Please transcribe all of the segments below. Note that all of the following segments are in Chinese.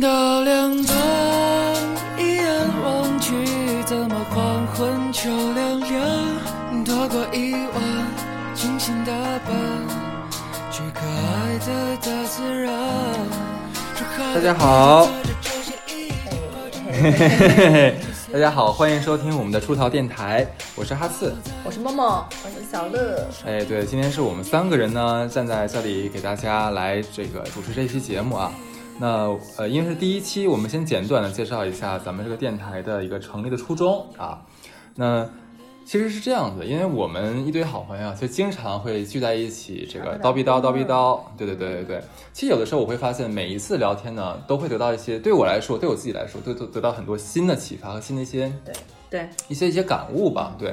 到两端，一眼望去，怎么黄昏秋凉凉？躲过一晚，精心打扮，去可爱的大自然。大家好，大家好，欢迎收听我们的出逃电台，我是哈刺，我是默默，我是小乐。哎，对，今天是我们三个人呢站在这里给大家来这个主持这期节目啊。那呃，因为是第一期，我们先简短的介绍一下咱们这个电台的一个成立的初衷啊。那其实是这样子，因为我们一堆好朋友，就经常会聚在一起，这个叨逼叨叨逼叨，对对对对对。其实有的时候我会发现，每一次聊天呢，都会得到一些对我来说，对我自己来说，都都得到很多新的启发和新的一些对对一些一些感悟吧。对。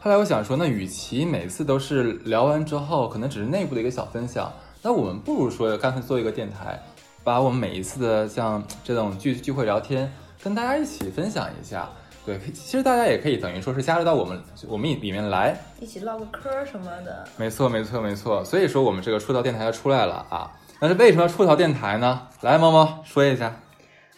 后来我想说，那与其每次都是聊完之后，可能只是内部的一个小分享，那我们不如说干脆做一个电台。把我们每一次的像这种聚聚会聊天，跟大家一起分享一下。对，其实大家也可以等于说是加入到我们我们里面来，一起唠个嗑什么的。没错，没错，没错。所以说我们这个出逃电台就出来了啊！那是为什么要出逃电台呢？来，猫猫说一下。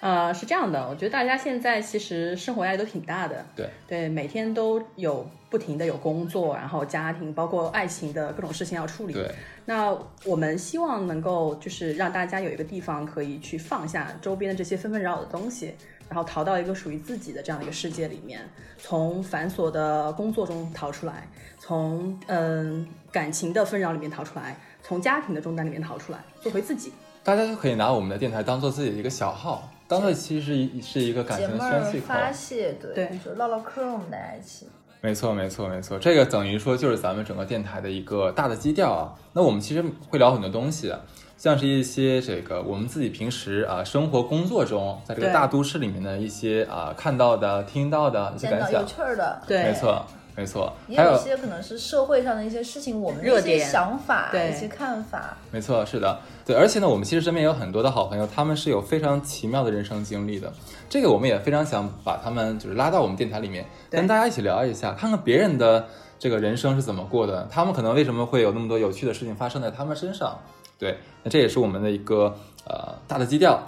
呃，是这样的，我觉得大家现在其实生活压力都挺大的，对对，每天都有不停的有工作，然后家庭，包括爱情的各种事情要处理。对，那我们希望能够就是让大家有一个地方可以去放下周边的这些纷纷扰扰的东西，然后逃到一个属于自己的这样的一个世界里面，从繁琐的工作中逃出来，从嗯感情的纷扰里面逃出来，从家庭的重担里面逃出来，做回自己。大家就可以拿我们的电台当做自己的一个小号。当做其实是一是一个感情的宣泄口，发泄，对，就唠唠嗑，我们大家一起。没错，没错，没错，这个等于说就是咱们整个电台的一个大的基调啊。那我们其实会聊很多东西，像是一些这个我们自己平时啊生活工作中，在这个大都市里面的一些啊看到的、听到的一些感想，有趣的，对，没错。没错，也有一些可能是社会上的一些事情，我们的一些想法、一些看法。没错，是的，对。而且呢，我们其实身边有很多的好朋友，他们是有非常奇妙的人生经历的。这个我们也非常想把他们就是拉到我们电台里面，跟大家一起聊一下，看看别人的这个人生是怎么过的，他们可能为什么会有那么多有趣的事情发生在他们身上。对，那这也是我们的一个呃大的基调。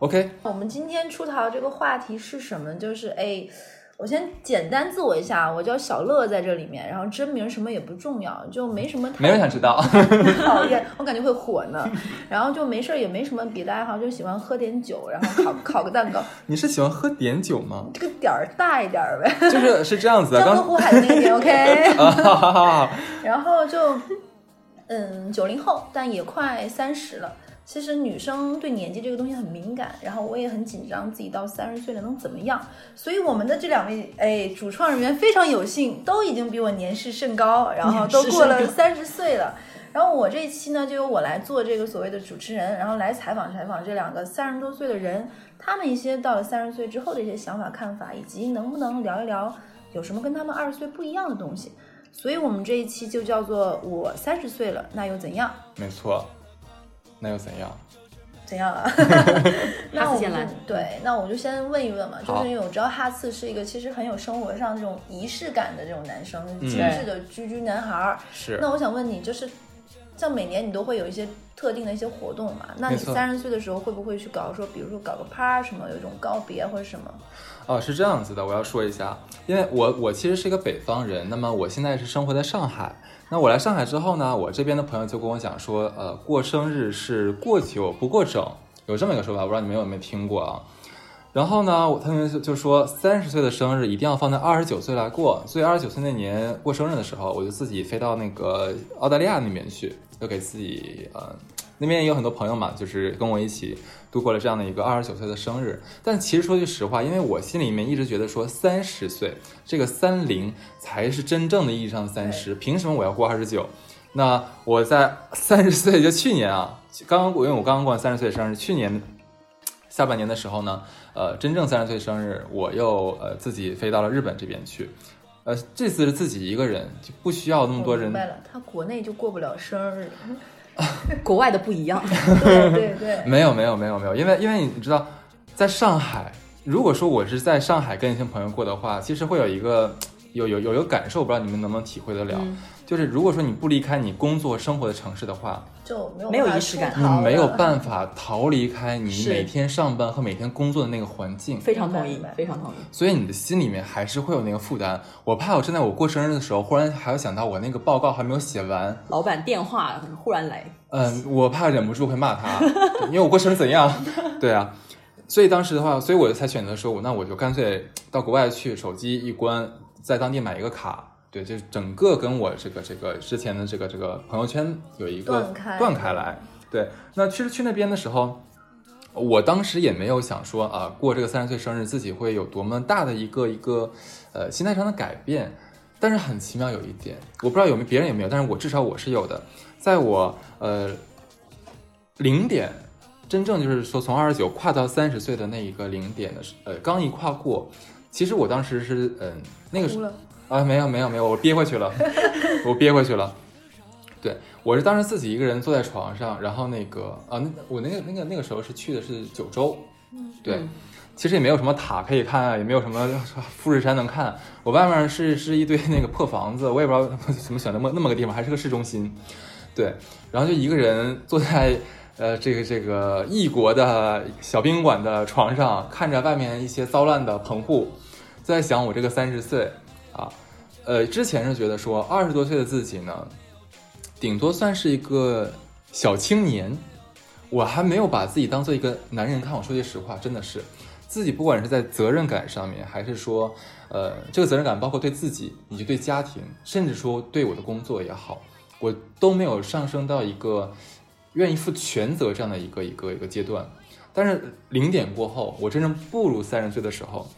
OK，我们今天出逃这个话题是什么？就是哎。我先简单自我一下，我叫小乐，在这里面，然后真名什么也不重要，就没什么。没人想知道。讨厌，我感觉会火呢。然后就没事儿，也没什么别的爱好，就喜欢喝点酒，然后烤烤个蛋糕。你是喜欢喝点酒吗？这个点儿大一点呗。就是是这样子。江河湖海的那个点，OK。然后就，嗯，九零后，但也快三十了。其实女生对年纪这个东西很敏感，然后我也很紧张，自己到三十岁了能怎么样？所以我们的这两位哎主创人员非常有幸，都已经比我年事甚高，然后都过了三十岁了。然后我这一期呢，就由我来做这个所谓的主持人，然后来采访采访这两个三十多岁的人，他们一些到了三十岁之后的一些想法看法，以及能不能聊一聊有什么跟他们二十岁不一样的东西。所以我们这一期就叫做我三十岁了，那又怎样？没错。那又怎样？怎样啊？那我们对，那我就先问一问嘛，就是因为我知道哈次是一个其实很有生活上这种仪式感的这种男生，精致的居居男孩儿。是。那我想问你，就是像每年你都会有一些特定的一些活动嘛？那你三十岁的时候会不会去搞说，比如说搞个趴什么，有一种告别或者什么？哦，是这样子的，我要说一下，因为我我其实是一个北方人，那么我现在是生活在上海。那我来上海之后呢，我这边的朋友就跟我讲说，呃，过生日是过久不过整，有这么一个说法，不知道你们有没有听过啊？然后呢，他们就就说三十岁的生日一定要放在二十九岁来过，所以二十九岁那年过生日的时候，我就自己飞到那个澳大利亚那边去，就给自己呃。那边也有很多朋友嘛，就是跟我一起度过了这样的一个二十九岁的生日。但其实说句实话，因为我心里面一直觉得说三十岁这个三零才是真正的意义上的三十，凭什么我要过二十九？那我在三十岁就去年啊，刚刚过，因为我刚刚过完三十岁生日，去年下半年的时候呢，呃，真正三十岁生日，我又呃自己飞到了日本这边去，呃，这次是自己一个人，就不需要那么多人。明白了，他国内就过不了生日。国外的不一样，对对对，没有没有没有没有，因为因为你知道，在上海，如果说我是在上海跟一些朋友过的话，其实会有一个有有有一个感受，不知道你们能不能体会得了，就是如果说你不离开你工作生活的城市的话，就没有没有仪式感你没有办法逃离开你每天上班和每天工作的那个环境。非常同意，非常同意。所以你的心里面还是会有那个负担。我怕我正在我过生日的时候，忽然还要想到我那个报告还没有写完，老板电话忽然来，嗯，我怕忍不住会骂他，因为我过生日怎样？对啊。所以当时的话，所以我才选择说，我那我就干脆到国外去，手机一关，在当地买一个卡，对，就是整个跟我这个这个之前的这个这个朋友圈有一个断开来。对，那其实去那边的时候，我当时也没有想说啊，过这个三十岁生日自己会有多么大的一个一个呃心态上的改变。但是很奇妙有一点，我不知道有没有别人有没有，但是我至少我是有的，在我呃零点。真正就是说，从二十九跨到三十岁的那一个零点的时，呃，刚一跨过，其实我当时是，嗯，那个是啊，没有没有没有，我憋回去了，我憋回去了。对，我是当时自己一个人坐在床上，然后那个啊，那我那个那个那个时候是去的是九州，对，其实也没有什么塔可以看啊，也没有什么 富士山能看，我外面是是一堆那个破房子，我也不知道怎么选那么那么个地方，还是个市中心，对，然后就一个人坐在。呃，这个这个异国的小宾馆的床上，看着外面一些糟乱的棚户，在想我这个三十岁啊，呃，之前是觉得说二十多岁的自己呢，顶多算是一个小青年，我还没有把自己当做一个男人看。我说句实话，真的是自己不管是在责任感上面，还是说，呃，这个责任感包括对自己以及对家庭，甚至说对我的工作也好，我都没有上升到一个。愿意负全责这样的一个一个一个阶段，但是零点过后，我真正步入三十岁的时候，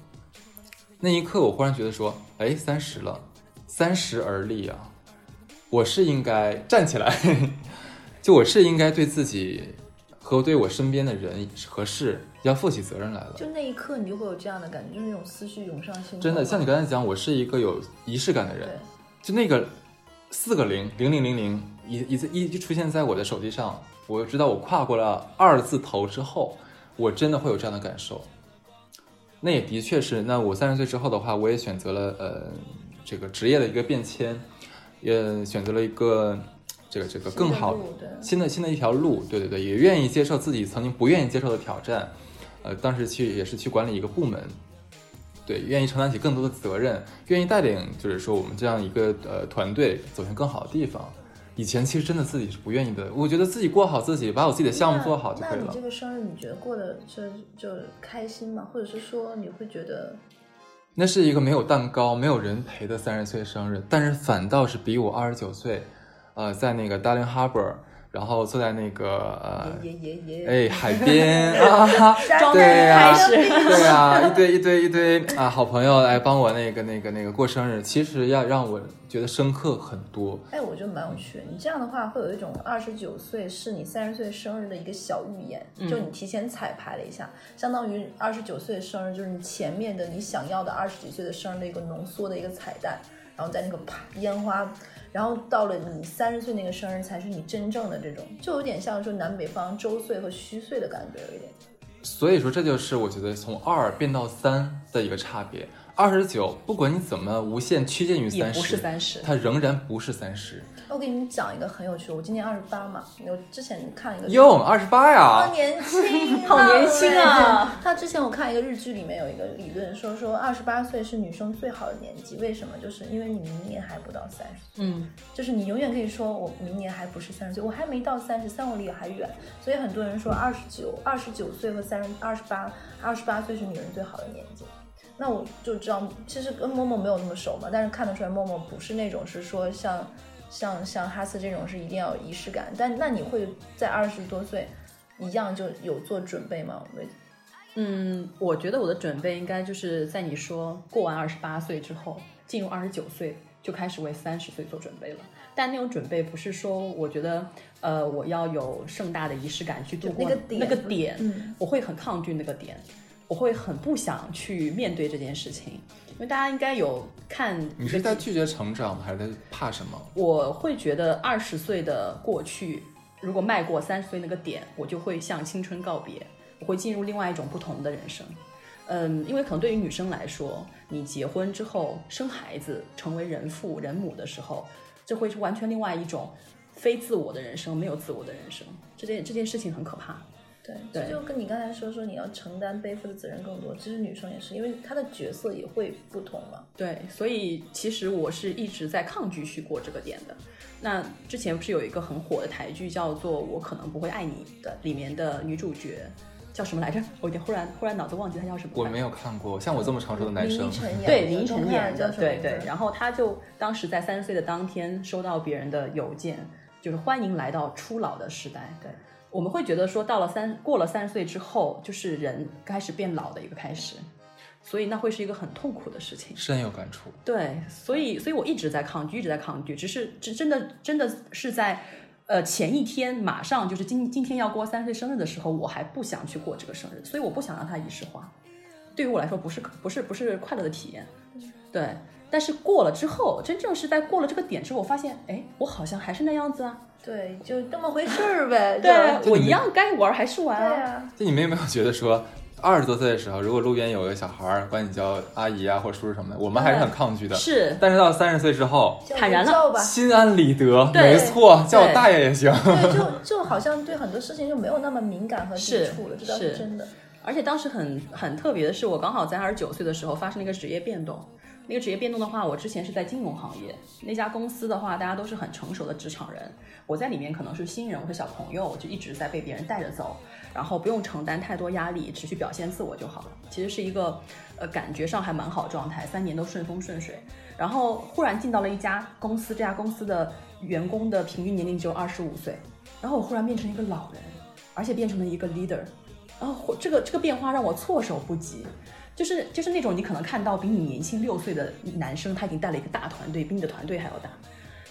那一刻我忽然觉得说，哎，三十了，三十而立啊，我是应该站起来，就我是应该对自己和对我身边的人和事要负起责任来了。就那一刻，你就会有这样的感觉，就是那种思绪涌上心头。真的，像你刚才讲，我是一个有仪式感的人，就那个四个零零零零零一一次一就出现在我的手机上。我知道我跨过了二字头之后，我真的会有这样的感受。那也的确是，那我三十岁之后的话，我也选择了呃这个职业的一个变迁，也选择了一个这个这个更好新的新的一条路。对对对，也愿意接受自己曾经不愿意接受的挑战。呃，当时去也是去管理一个部门，对，愿意承担起更多的责任，愿意带领就是说我们这样一个呃团队走向更好的地方。以前其实真的自己是不愿意的，我觉得自己过好自己，把我自己的项目做好就可以了。那你这个生日，你觉得过得就就开心吗？或者是说你会觉得，那是一个没有蛋糕、没有人陪的三十岁生日，但是反倒是比我二十九岁，呃，在那个 Darling Harbour。然后坐在那个呃，哎，海边啊，对呀，对呀，一堆一堆一堆啊，好朋友来帮我那个那个那个过生日，其实要让我觉得深刻很多。哎，我觉得蛮有趣的。你这样的话，会有一种二十九岁是你三十岁生日的一个小预言，就你提前彩排了一下，相当于二十九岁的生日就是你前面的你想要的二十几岁的生日的一个浓缩的一个彩蛋，然后在那个啪烟花。然后到了你三十岁那个生日，才是你真正的这种，就有点像说南北方周岁和虚岁的感觉，有一点。所以说，这就是我觉得从二变到三的一个差别。二十九，不管你怎么无限趋近于三十，不是三十，它仍然不是三十。我给你们讲一个很有趣，我今年二十八嘛，我之前看一个哟，二十八呀，好年轻，好年轻啊！他之前我看一个日剧里面有一个理论，说说二十八岁是女生最好的年纪，为什么？就是因为你明年还不到三十岁，嗯，就是你永远可以说我明年还不是三十岁，我还没到三十，三我离还远。所以很多人说二十九、二十九岁和三十、二十八、二十八岁是女人最好的年纪。那我就知道，其实跟默默没有那么熟嘛，但是看得出来默默不是那种是说像像像哈斯这种是一定要有仪式感。但那你会在二十多岁一样就有做准备吗？我嗯，我觉得我的准备应该就是在你说过完二十八岁之后，进入二十九岁就开始为三十岁做准备了。但那种准备不是说我觉得呃我要有盛大的仪式感去度过那个点，我会很抗拒那个点。我会很不想去面对这件事情，因为大家应该有看。你是在拒绝成长吗？还是在怕什么？我会觉得二十岁的过去，如果迈过三十岁那个点，我就会向青春告别，我会进入另外一种不同的人生。嗯，因为可能对于女生来说，你结婚之后生孩子，成为人父人母的时候，这会是完全另外一种非自我的人生，没有自我的人生。这件这件事情很可怕。对，这就跟你刚才说说你要承担背负的责任更多，其实女生也是，因为她的角色也会不同嘛。对，所以其实我是一直在抗拒去过这个点的。那之前不是有一个很火的台剧叫做《我可能不会爱你》的，里面的女主角叫什么来着？我有点忽然忽然脑子忘记她叫什么。我没有看过，像我这么成熟的男生林依，晨演的对林依晨演的，对对然后她就当时在三十岁的当天收到别人的邮件，就是欢迎来到初老的时代。对，我们会觉得说到了三过了三十岁之后，就是人开始变老的一个开始，所以那会是一个很痛苦的事情。深有感触。对，所以所以我一直在抗拒，一直在抗拒，只是真真的真的是在呃前一天马上就是今今天要过三十岁生日的时候，我还不想去过这个生日，所以我不想让它仪式化。对于我来说，不是不是不是快乐的体验，对。但是过了之后，真正是在过了这个点之后，我发现，哎，我好像还是那样子啊。对，就这么回事儿呗。对我一样该玩还是玩啊。对啊，就你们有没有觉得说，二十多岁的时候，如果路边有个小孩儿管你叫阿姨啊或者叔叔什么的，我们还是很抗拒的。是但是到三十岁之后，坦然了吧。心安理得，对没错，叫我大爷也行。对，就 就好像对很多事情就没有那么敏感和抵触了，这倒是是真的。而且当时很很特别的是，我刚好在二十九岁的时候发生了一个职业变动。那个职业变动的话，我之前是在金融行业，那家公司的话，大家都是很成熟的职场人，我在里面可能是新人，我是小朋友，我就一直在被别人带着走，然后不用承担太多压力，持续表现自我就好了。其实是一个呃感觉上还蛮好的状态，三年都顺风顺水。然后忽然进到了一家公司，这家公司的员工的平均年龄只有二十五岁，然后我忽然变成一个老人，而且变成了一个 leader，然后这个这个变化让我措手不及。就是就是那种你可能看到比你年轻六岁的男生，他已经带了一个大团队，比你的团队还要大，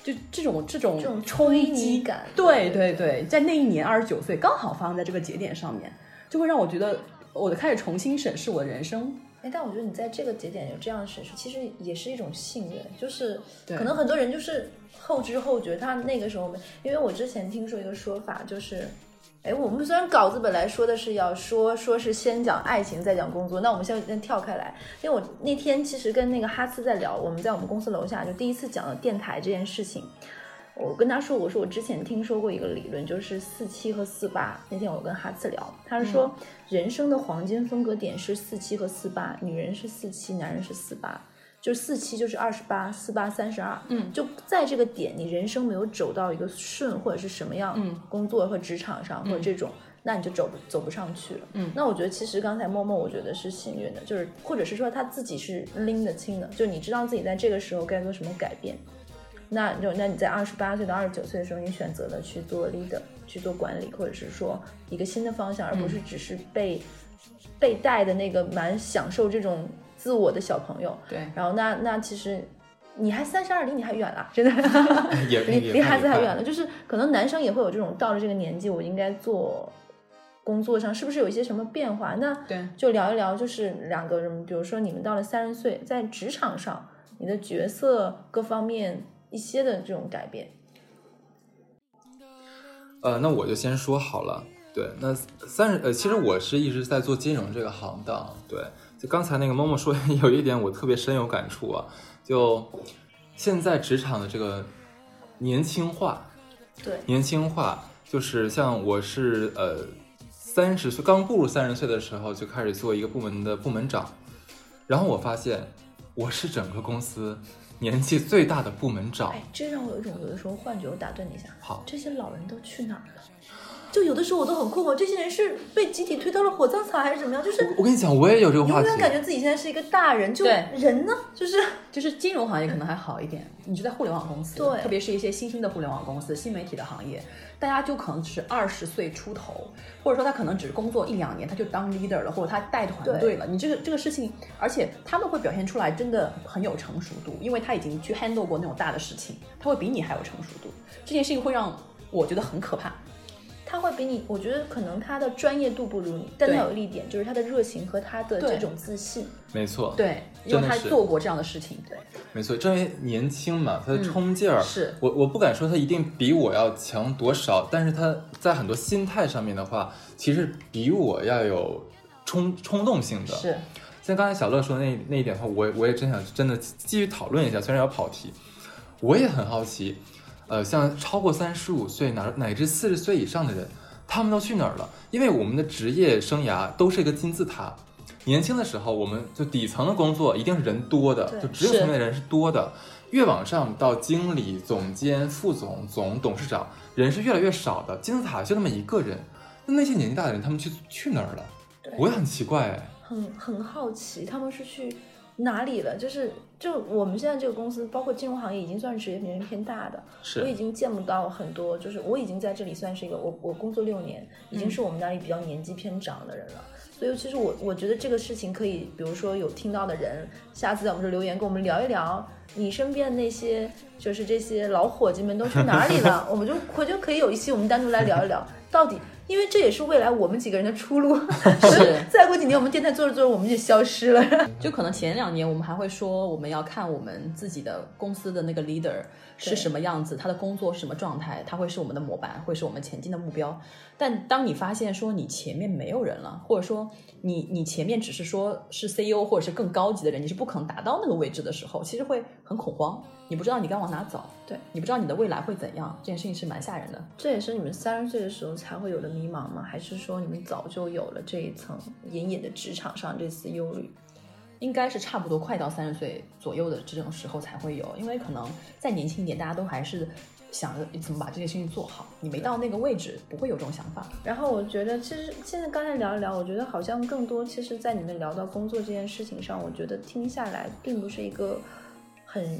就这种这种这种冲击感对对对，在那一年二十九岁，刚好发生在这个节点上面，就会让我觉得我开始重新审视我的人生。哎，但我觉得你在这个节点有这样的审视，其实也是一种信任，就是可能很多人就是后知后觉，他那个时候没，因为我之前听说一个说法，就是，哎，我们虽然稿子本来说的是要说说是先讲爱情再讲工作，那我们现在先跳开来，因为我那天其实跟那个哈斯在聊，我们在我们公司楼下就第一次讲了电台这件事情。我跟他说，我说我之前听说过一个理论，就是四七和四八。那天我跟哈次聊，他是说人生的黄金分割点是四七和四八，女人是四七，男人是四八。就四七就是二十八，四八三十二。嗯就在这个点，你人生没有走到一个顺或者是什么样，嗯，工作或职场上或者这种，那你就走不走不上去了。嗯那我觉得其实刚才默默，我觉得是幸运的，就是或者是说他自己是拎得清的，就你知道自己在这个时候该做什么改变。那就那你在二十八岁到二十九岁的时候，你选择了去做 leader，去做管理，或者是说一个新的方向，而不是只是被、被带的那个蛮享受这种自我的小朋友。对，然后那那其实你还三十二，离你还远了，真的也离离孩子还远了。就是可能男生也会有这种到了这个年纪，我应该做工作上是不是有一些什么变化？那对就聊一聊，就是两个人，比如说你们到了三十岁，在职场上，你的角色各方面一些的这种改变。呃，那我就先说好了。对，那三十呃，其实我是一直在做金融这个行当。对，就刚才那个默默说 有一点我特别深有感触啊，就现在职场的这个年轻化，对，年轻化就是像我是呃三十岁刚步入三十岁的时候就开始做一个部门的部门长，然后我发现我是整个公司年纪最大的部门长。哎，这让我有一种有的时候幻觉。我打断你一下，好，这些老人都去哪儿了？就有的时候我都很困惑，这些人是被集体推到了火葬场还是怎么样？就是我我跟你讲，我也有这个话题。永远感觉自己现在是一个大人，就人呢，就是就是金融行业可能还好一点，你就在互联网公司，对特别是一些新兴的互联网公司、新媒体的行业，大家就可能只是二十岁出头，或者说他可能只是工作一两年，他就当 leader 了，或者他带团队了。你这个这个事情，而且他们会表现出来真的很有成熟度，因为他已经去 handle 过那种大的事情，他会比你还有成熟度。这件事情会让我觉得很可怕。他会比你，我觉得可能他的专业度不如你，但他有一点就是他的热情和他的这种自信。没错，对，因为他做过这样的事情。对，没错，正因为年轻嘛，他的冲劲儿、是我我不敢说他一定比我要强多少，但是他在很多心态上面的话，其实比我要有冲冲动性的。是，像刚才小乐说的那那一点的话，我我也真想真的继续讨论一下，虽然要跑题，我也很好奇，呃，像超过三十五岁乃乃至四十岁以上的人，他们都去哪儿了？因为我们的职业生涯都是一个金字塔，年轻的时候我们就底层的工作一定是人多的，就职业层面的人是多的，越往上到经理、总监、副总、总董事长，人是越来越少的，金字塔就那么一个人。那那些年纪大的人，他们去去哪儿了？我也很奇怪哎。很很好奇他们是去哪里了，就是就我们现在这个公司，包括金融行业，已经算是职业年龄偏大的。是我已经见不到很多，就是我已经在这里算是一个我我工作六年，已经是我们那里比较年纪偏长的人了。所以其实我我觉得这个事情可以，比如说有听到的人，下次在我们这留言跟我们聊一聊，你身边那些就是这些老伙计们都去哪里了，我们就我就可以有一期我们单独来聊一聊，到底。因为这也是未来我们几个人的出路。是再过几年我们电台做着做着我们就消失了。就可能前两年我们还会说我们要看我们自己的公司的那个 leader 是什么样子，他的工作是什么状态，他会是我们的模板，会是我们前进的目标。但当你发现说你前面没有人了，或者说你你前面只是说是 CEO 或者是更高级的人，你是不可能达到那个位置的时候，其实会很恐慌，你不知道你该往哪走，对你不知道你的未来会怎样，这件事情是蛮吓人的。这也是你们三十岁的时候才会有的迷茫吗？还是说你们早就有了这一层隐隐的职场上这丝忧虑？应该是差不多快到三十岁左右的这种时候才会有，因为可能再年轻一点，大家都还是想着怎么把这些事情做好。你没到那个位置，不会有这种想法。然后我觉得，其实现在刚才聊一聊，我觉得好像更多，其实，在你们聊到工作这件事情上，我觉得听下来并不是一个很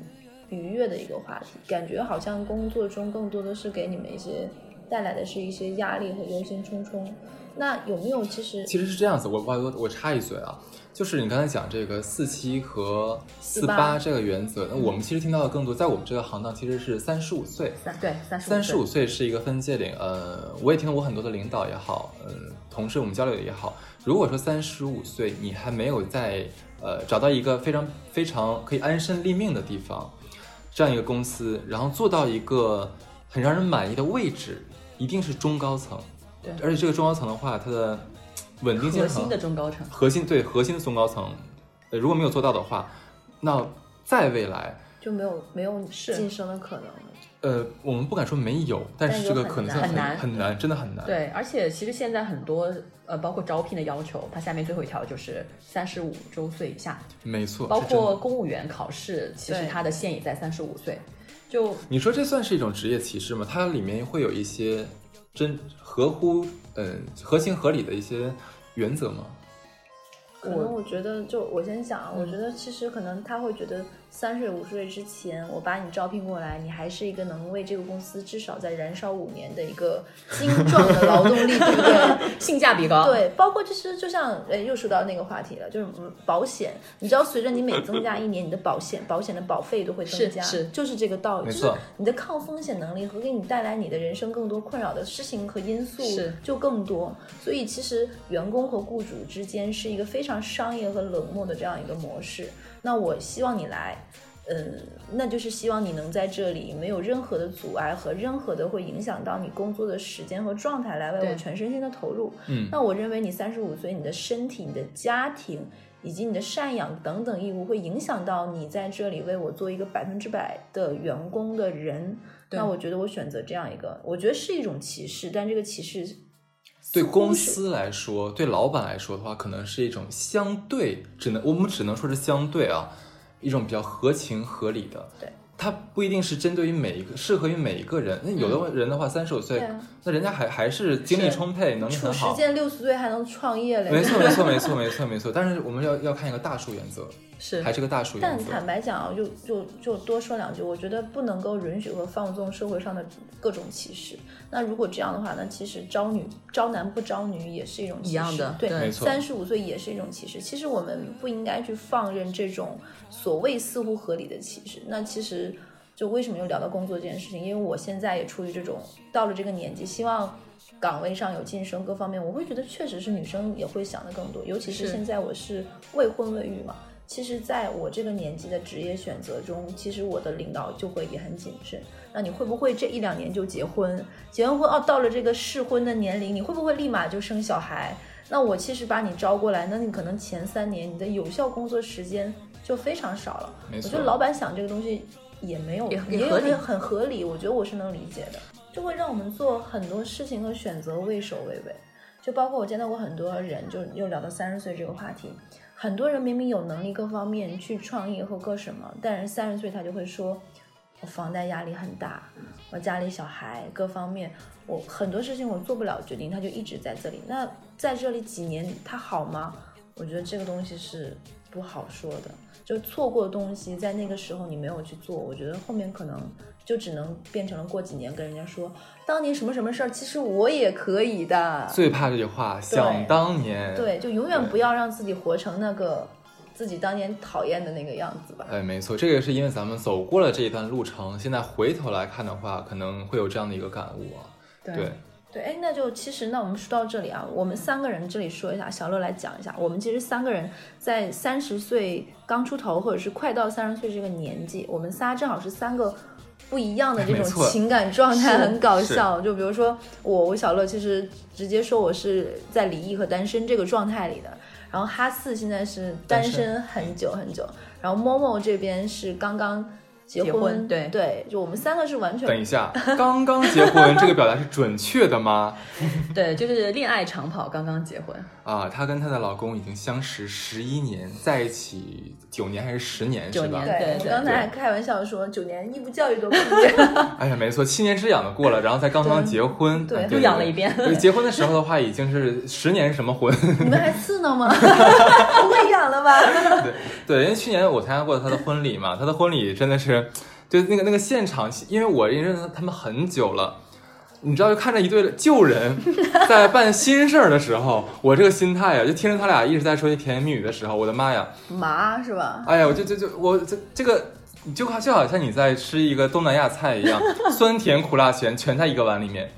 愉悦的一个话题，感觉好像工作中更多的是给你们一些带来的是一些压力和忧心忡忡。那有没有其实其实是这样子，我我我我插一嘴啊，就是你刚才讲这个四七和四八这个原则，那我们其实听到的更多，在我们这个行当其实是三十五岁，三对三十五岁是一个分界点。呃，我也听到我很多的领导也好，嗯、同事我们交流也好，如果说三十五岁你还没有在呃找到一个非常非常可以安身立命的地方，这样一个公司，然后做到一个很让人满意的位置，一定是中高层。对而且这个中高层的话，它的稳定性很核心的中高层。核心对核心的中高层，呃，如果没有做到的话，那在未来，就没有没有是晋升的可能了？呃，我们不敢说没有，但是这个可能性很难很难，真的很难。对，而且其实现在很多呃，包括招聘的要求，它下面最后一条就是三十五周岁以下，没错，包括公务员考试，其实它的线也在三十五岁。就你说这算是一种职业歧视吗？它里面会有一些真合乎嗯合情合理的一些原则吗？可能我觉得，就我先讲啊，我嗯觉得其实可能他会觉得三十岁五十岁之前，我把你招聘过来，你还是一个能为这个公司至少在燃烧五年的一个精壮的劳动力，对不对？性价比高。对，包括其实就像，呃，又说到那个话题了，就是嗯保险，你知道，随着你每增加一年，你的保险保险的保费都会增加，是是就是这个道理，就是没错你的抗风险能力和给你带来你的人生更多困扰的事情和因素是就更多，所以其实员工和雇主之间是一个非常商业和冷漠的这样一个模式。那我希望你来。嗯，那就是希望你能在这里没有任何的阻碍和任何的会影响到你工作的时间和状态，来为我全身心的投入。嗯，那我认为你三十五岁，你的身体、你的家庭以及你的赡养等等义务，会影响到你在这里为我做一个百分之百的员工的人。那我觉得我选择这样一个，我觉得是一种歧视，但这个歧视对公司来说，对老板来说的话，可能是一种相对，只能我们只能说是相对啊，一种比较合情合理的。对，它不一定是针对于每一个，适合于每一个人。那有的人的话，三十五岁那人家还还是精力充沛，能力很好。时间六十岁还能创业嘞。没错，没错，没错，没错，没错。但是我们要要看一个大数原则，是还是个大数原但。坦白讲啊，就就就多说两句，我觉得不能够允许和放纵社会上的各种歧视。那如果这样的话，那其实招女招男不招女也是一种歧视，一样的对，没错三十五岁也是一种歧视。其实我们不应该去放任这种所谓似乎合理的歧视。那其实就为什么又聊到工作这件事情？因为我现在也处于这种到了这个年纪，希望。岗位上有晋升，各方面我会觉得确实是女生也会想的更多，尤其是是现在我是未婚未育嘛，其实，在我这个年纪的职业选择中，其实我的领导就会也很谨慎。那你会不会这一两年就结婚？结完婚哦，到了这个适婚的年龄，你会不会立马就生小孩？那我其实把你招过来，那你可能前三年你的有效工作时间就非常少了。没错我觉得老板想这个东西也没有也也有也合理很很合理，我觉得我是能理解的，就会让我们做很多事情和选择畏首畏尾。就包括我见到过很多人，就又聊到三十岁这个话题，很多人明明有能力各方面去创业或各什么，但是三十岁他就会说，我房贷压力很大，我家里小孩各方面，我很多事情我做不了决定，他就一直在这里。那在这里几年他好吗？我觉得这个东西是不好说的。就错过的东西，在那个时候你没有去做，我觉得后面可能就只能变成了过几年跟人家说，当年什么什么事儿，其实我也可以的。最怕这句话，想当年。对，就永远不要让自己活成那个自己当年讨厌的那个样子吧。哎，没错，这个是因为咱们走过了这一段路程，现在回头来看的话，可能会有这样的一个感悟啊。对，对，哎，那就其实那我们说到这里啊，我们三个人这里说一下，小乐来讲一下，我们其实三个人在三十岁刚出头，或者是快到三十岁这个年纪，我们仨正好是三个。不一样的这种情感状态很搞笑，就比如说我，我小乐其实直接说我是在离异和单身这个状态里的，然后哈四现在是单单身。身很久很久，然后某某这边是刚刚结结婚对对，就我们三个是完全等一下，刚刚结婚这个表达是准确的吗？对，就是恋爱长跑，刚刚结婚，啊，她跟她的老公已经相识十一年，在一起九年还是十年是吧？九年对对，我刚才还开玩笑说九年义务教育都毕业了，哎呀，没错，七年之痒的过了，然后才刚刚结婚，对哎又养了一遍对结婚的时候的话，已经是十年什么婚？你们还刺挠吗？不会痒了吧？对对，因为去年我参加过她的婚礼嘛，她的婚礼真的是，就那个那个现场，因为我认识他们很久了。你知道，就看着一对旧人 在办新事儿的时候，我这个心态呀，就听着他俩一直在说些甜言蜜语的时候，我的妈呀！麻是吧？哎呀，我就就就我这这个，就好就好像你在吃一个东南亚菜一样，酸甜苦辣咸全在一个碗里面，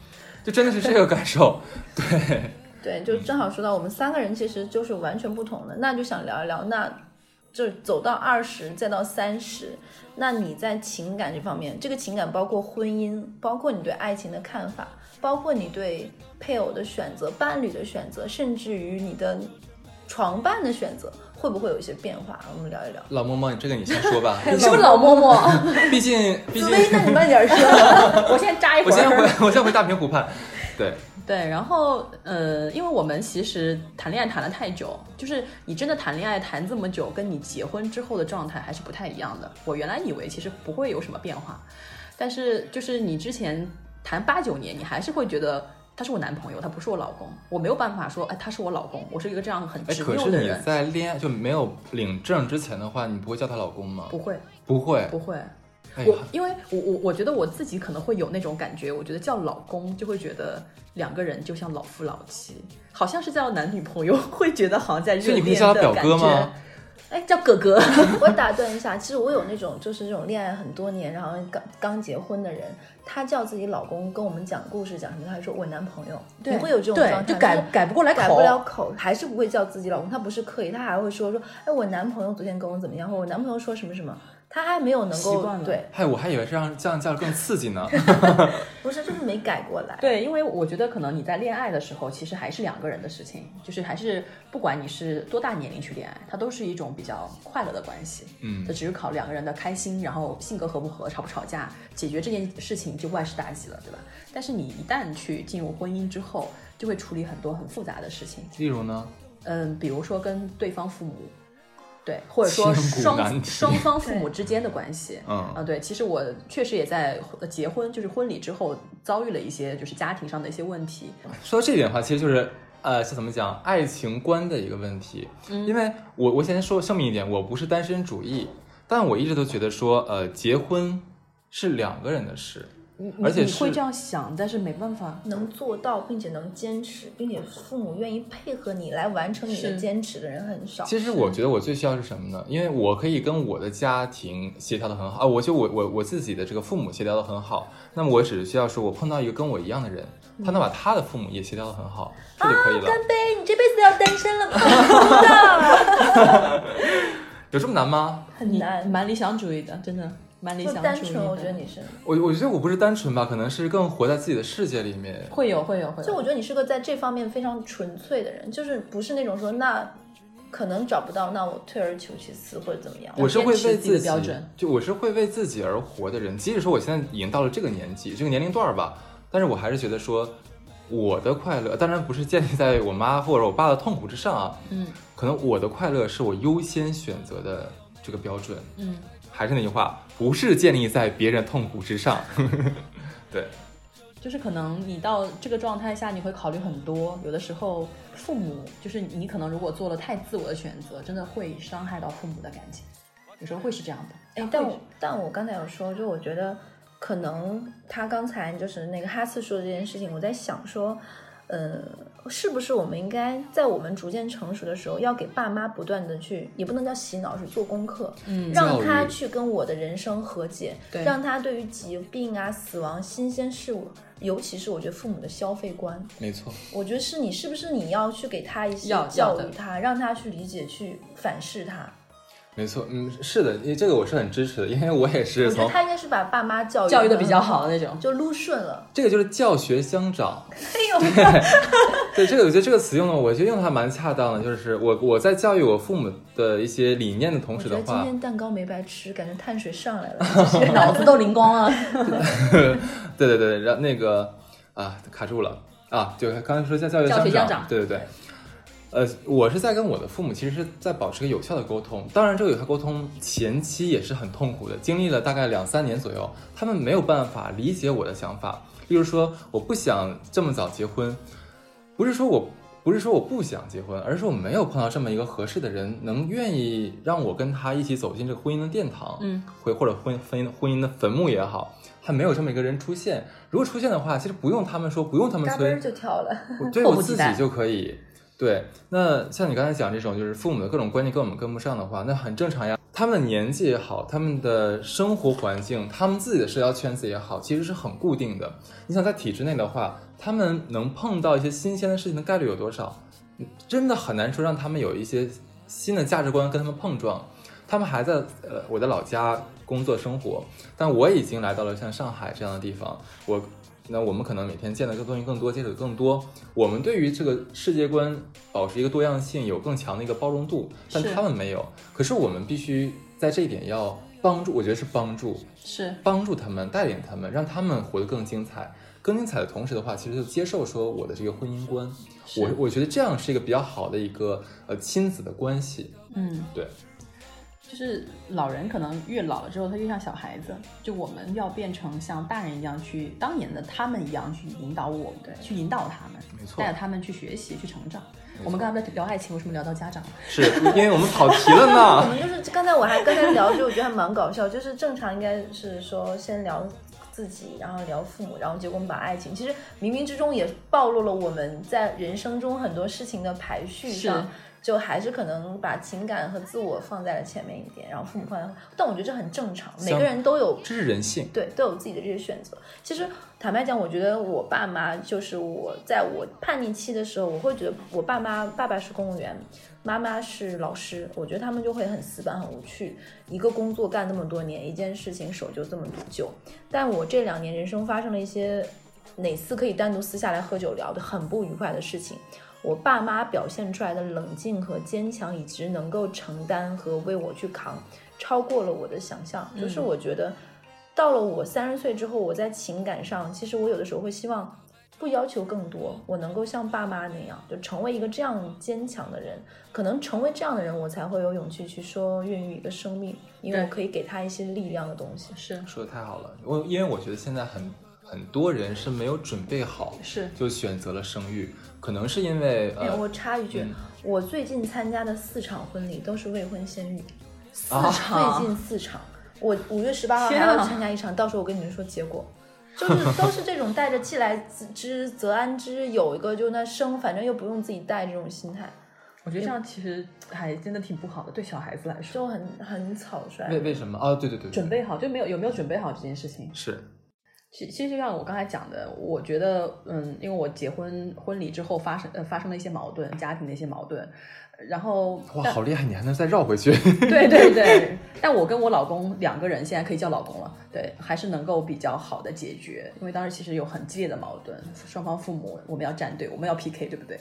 就真的是这个感受。对，对，就正好说到我们三个人其实就是完全不同的，那就想聊一聊，那就走到二十再到三十，那你在情感这方面，这个情感包括婚姻，包括你对爱情的看法，包括你对配偶的选择、伴侣的选择，甚至于你的床伴的选择，会不会有一些变化？我们聊一聊。老嬷嬷，这个你先说吧，你 是不是老嬷嬷？毕竟毕竟那你慢点说。我先扎一会儿我先。回我先回大平湖畔。对，对，然后呃，因为我们其实谈恋爱谈了太久，就是你真的谈恋爱谈这么久，跟你结婚之后的状态还是不太一样的。我原来以为其实不会有什么变化，但是就是你之前谈八九年，你还是会觉得他是我男朋友，他不是我老公，我没有办法说，哎，他是我老公，我是一个这样很哎，执可是你在恋爱就没有领证之前的话，你不会叫他老公吗？不会不会，不会。哎，我因为我我我觉得我自己可能会有那种感觉，我觉得叫老公就会觉得两个人就像老夫老妻，好像是叫男女朋友，会觉得好像在热恋叫表的感觉。哥吗。哎，叫哥哥，我打断一下，其实我有那种就是这种恋爱很多年，然后刚刚结婚的人，他叫自己老公跟我们讲故事讲什么，他还说我男朋友，你会有这种状态，就改改不过来，改不了口，还是不会叫自己老公，他不是刻意，他还会说说，哎，我男朋友昨天跟我怎么样，或我男朋友说什么什么，他还没有能够习惯了对，嗨，我还以为这样这样叫更刺激呢。不是就是没改过来，对，因为我觉得可能你在恋爱的时候，其实还是两个人的事情，就是还是不管你是多大年龄去恋爱，它都是一种比较快乐的关系。嗯它只是考两个人的开心，然后性格合不合，吵不吵架，解决这件事情就万事大吉了，对吧？但是你一旦去进入婚姻之后，就会处理很多很复杂的事情，例如呢？嗯，比如说跟对方父母。对，或者说双双方父母之间的关系，嗯啊，对，其实我确实也在呃结婚，就是婚礼之后遭遇了一些就是家庭上的一些问题，说到这一点的话，其实就是呃，是怎么讲爱情观的一个问题。嗯因为我我先说声明一点，我不是单身主义，但我一直都觉得说，呃，结婚是两个人的事，你而且你会这样想，但是没办法，能做到并且能坚持，并且父母愿意配合你来完成你的坚持的人很少。其实我觉得我最需要是什么呢？因为我可以跟我的家庭协调的很好啊，我就我我我自己的这个父母协调的很好，那么我只需要说我碰到一个跟我一样的人，他能把他的父母也协调的很好，这就可以了。干杯！你这辈子要单身了吗？有这么难吗？很难。蛮理想主义的，真的。蛮理就想主义单纯，我觉得你是，我我觉得我不是单纯吧，可能是更活在自己的世界里面。会有会有会有。就我觉得你是个在这方面非常纯粹的人，就是不是那种说那可能找不到，那我退而求其次或者怎么样。我是会为自己的自己标准就我是会为自己而活的人。即使说我现在已经到了这个年纪、这个年龄段儿吧，但是我还是觉得说，我的快乐当然不是建立在我妈或者我爸的痛苦之上啊。嗯可能我的快乐是我优先选择的这个标准。嗯，还是那句话，不是建立在别人痛苦之上。对，就是可能你到这个状态下，你会考虑很多。有的时候，父母就是你可能如果做了太自我的选择，真的会伤害到父母的感情。有时候会是这样的。哎，但我但我刚才有说，就我觉得可能他刚才就是那个哈次说的这件事情，我在想说，呃，是不是我们应该在我们逐渐成熟的时候，要给爸妈不断的去，也不能叫洗脑，是做功课，嗯让他去跟我的人生和解，对让他对于疾病啊、死亡、新鲜事物，尤其是我觉得父母的消费观，没错。我觉得是你是不是你要去给他一些要教要的育他，让他去理解、去反噬他。没错，嗯，是的，因为这个我是很支持的，因为我也是我觉得从他应该是把爸妈教育教育的比较好的那种。就撸顺了。这个就是教学相长。哎呦，对这个，我觉得这个词用的，我觉得用的还蛮恰当的。就是我我在教育我父母的一些理念的同时的话，今天蛋糕没白吃，感觉碳水上来了。就是脑子都灵光了。对对对，然后那个啊卡住了啊，就刚才说教教育教学相相长对对对。呃，我是在跟我的父母其实是在保持一个有效的沟通。当然，这个有效沟通前期也是很痛苦的，经历了大概两三年左右，他们没有办法理解我的想法。例如说，我不想这么早结婚，不是说我不是说我不想结婚，而是说我没有碰到这么一个合适的人，能愿意让我跟他一起走进这个婚姻的殿堂，嗯，或或者婚婚姻婚姻的坟墓也好，还没有这么一个人出现。如果出现的话，其实不用他们说，不用他们催就跳了。我 对我自己就可以。对，那像你刚才讲这种，就是父母的各种观念跟我们跟不上的话，那很正常呀。他们的年纪也好，他们的生活环境，他们自己的社交圈子也好，其实是很固定的。你想在体制内的话，他们能碰到一些新鲜的事情的概率有多少？真的很难说让他们有一些新的价值观跟他们碰撞。他们还在呃我的老家工作生活，但我已经来到了像上海这样的地方，我那我们可能每天见的东西更多，接触的更多，我们对于这个世界观保持一个多样性，有更强的一个包容度，但他们没有。可是我们必须在这一点要帮助，我觉得是帮助，是帮助他们，带领他们，让他们活得更精彩。更精彩的同时的话，其实就接受说我的这个婚姻观，我我觉得这样是一个比较好的一个呃亲子的关系。嗯，对，就是老人可能越老了之后，他越像小孩子。就我们要变成像大人一样去当年的他们一样去引导我们，去引导他们，没错带着他们去学习、去成长。我们刚才在聊爱情，为什么聊到家长？是因为我们跑题了可呢。能就是刚才我还跟他聊，就我觉得还蛮搞笑。就是正常应该是说先聊自己，然后聊父母，然后结果我们把爱情，其实冥冥之中也暴露了我们在人生中很多事情的排序上是。就还是可能把情感和自我放在了前面一点，然后父母放在，但我觉得这很正常，每个人都有这是人性。对，都有自己的这些选择。其实坦白讲，我觉得我爸妈就是我在我叛逆期的时候，我会觉得我爸妈，爸爸是公务员，妈妈是老师，我觉得他们就会很死板、很无趣。一个工作干那么多年，一件事情守就这么久。但我这两年人生发生了一些哪次可以单独私下来喝酒聊的很不愉快的事情。我爸妈表现出来的冷静和坚强，以及能够承担和为我去扛，超过了我的想象。就是我觉得，到了我三十岁之后，我在情感上，其实我有的时候会希望不要求更多，我能够像爸妈那样，就成为一个这样坚强的人。可能成为这样的人，我才会有勇气去说孕育一个生命，因为我可以给他一些力量的东西。是说的太好了，我因为我觉得现在很很多人是没有准备好，是就选择了生育，可能是因为我插一句，嗯我最近参加的四场婚礼都是未婚先孕，四啊场，最近四场，我五月十八号还要参加一场，到时候我跟你们说结果。就是 都是这种带着既来之则安之，有一个就那生，反正又不用自己带这种心态，我觉得这样其实还真的挺不好的，对小孩子来说。就很很草率。为为什么？哦，对对对对，准备好就没有有没有准备好这件事情？是其其实就像我刚才讲的，我觉得，嗯，因为我结婚婚礼之后发生呃发生了一些矛盾，家庭的一些矛盾，然后哇，好厉害，你还能再绕回去？对对对，但我跟我老公两个人现在可以叫老公了，对，还是能够比较好的解决，因为当时其实有很激烈的矛盾，双方父母我们要站队，我们要 PK，对不对？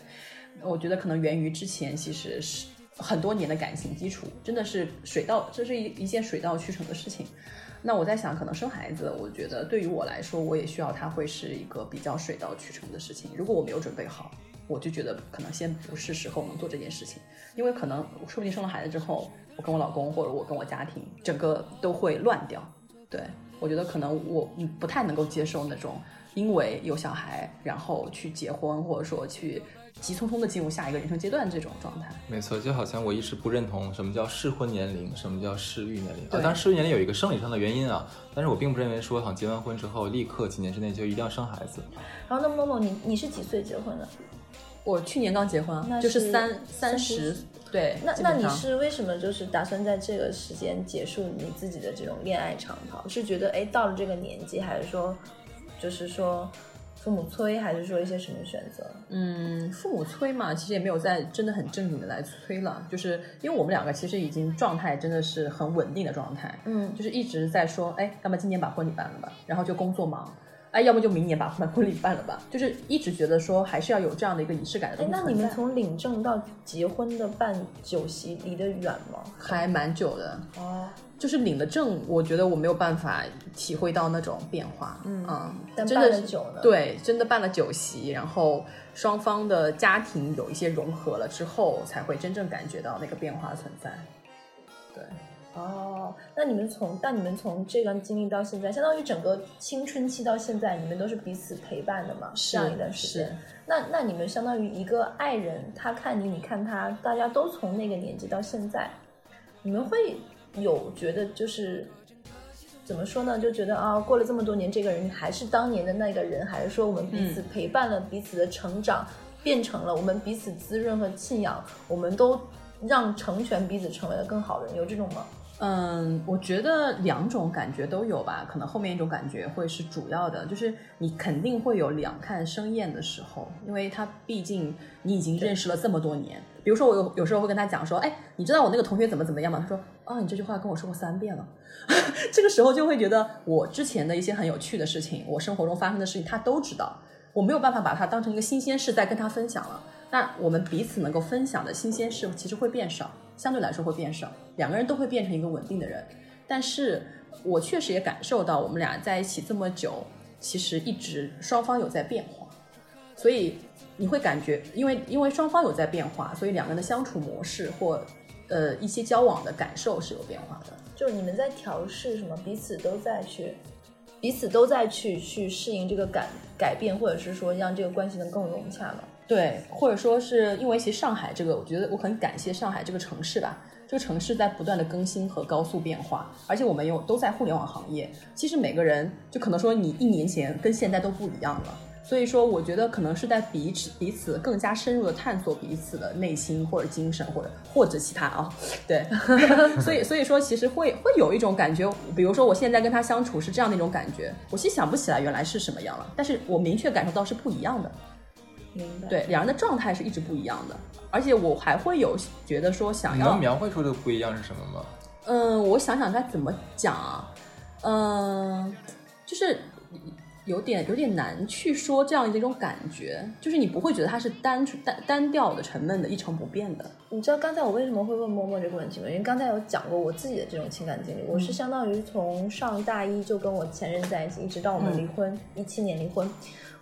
我觉得可能源于之前其实是很多年的感情基础，真的是水到，这是一一件水到渠成的事情。那我在想，可能生孩子，我觉得对于我来说，我也需要它会是一个比较水到渠成的事情。如果我没有准备好，我就觉得可能先不是时候能做这件事情，因为可能说不定生了孩子之后，我跟我老公或者我跟我家庭整个都会乱掉。对我觉得可能我不太能够接受那种因为有小孩然后去结婚，或者说去。急匆匆的进入下一个人生阶段，这种状态，没错，就好像我一直不认同什么叫适婚年龄，什么叫适育年龄。当然，适育年龄有一个生理上的原因啊，但是我并不认为说，好像结完婚之后立刻几年之内就一定要生孩子。然后，那默默，你你是几岁结婚的？我去年刚结婚，就是三三十。对，那那你是为什么就是打算在这个时间结束你自己的这种恋爱长跑？是觉得哎到了这个年纪，还是说就是说？父母催，还是说一些什么选择？嗯，父母催嘛，其实也没有在真的很正经的来催了，就是因为我们两个其实已经状态真的是很稳定的状态，嗯，就是一直在说，哎，要么今年把婚礼办了吧，然后就工作忙，哎，要么就明年把婚婚礼办了吧，就是一直觉得说还是要有这样的一个仪式感的东西。那你们从领证到结婚的办酒席离得远吗？还蛮久的哦。就是领了证，我觉得我没有办法体会到那种变化。嗯，但办了酒呢？对，真的办了酒席，然后双方的家庭有一些融合了之后，才会真正感觉到那个变化存在。对，哦，那你们从，但你们从这段经历到现在，相当于整个青春期到现在，你们都是彼此陪伴的嘛？这样一段时间。那那你们相当于一个爱人，他看你，你看他，大家都从那个年纪到现在，你们会。有觉得就是怎么说呢？就觉得啊，过了这么多年，这个人还是当年的那个人，还是说我们彼此陪伴了彼此的成长，变成了我们彼此滋润和信仰，我们都让成全彼此，成为了更好的人，有这种吗？嗯，我觉得两种感觉都有吧，可能后面一种感觉会是主要的，就是你肯定会有两看生厌的时候，因为他毕竟你已经认识了这么多年。比如说我有有时候会跟他讲说，哎，你知道我那个同学怎么怎么样吗？他说，啊，你这句话跟我说过三遍了。这个时候就会觉得我之前的一些很有趣的事情，我生活中发生的事情，他都知道，我没有办法把它当成一个新鲜事再跟他分享了。那我们彼此能够分享的新鲜事其实会变少，相对来说会变少，两个人都会变成一个稳定的人。但是我确实也感受到，我们俩在一起这么久，其实一直双方有在变化，所以你会感觉，因为因为双方有在变化，所以两个人的相处模式或呃一些交往的感受是有变化的。就是你们在调试什么，彼此都在去，彼此都在去去适应这个改改变，或者是说让这个关系能更融洽嘛？对，或者说是因为其实上海这个，我觉得我很感谢上海这个城市吧。这个城市在不断的更新和高速变化，而且我们又都在互联网行业。其实每个人就可能说你一年前跟现在都不一样了。所以说，我觉得可能是在彼此彼此更加深入的探索彼此的内心或者精神或者或者其他啊。对，所以所以说其实会会有一种感觉，比如说我现在跟他相处是这样的一种感觉，我其实想不起来原来是什么样了，但是我明确感受到是不一样的。明白对，两人的状态是一直不一样的，而且我还会有觉得说想要能描绘出这个不一样是什么吗？嗯，我想想该怎么讲啊，嗯，就是有点有点难去说这样的一种感觉，就是你不会觉得它是单纯单单调的、沉闷的、一成不变的。你知道刚才我为什么会问默默这个问题吗？因为刚才有讲过我自己的这种情感经历，我是相当于从上大一就跟我前任在一起，一直到我们离婚，一七年离婚。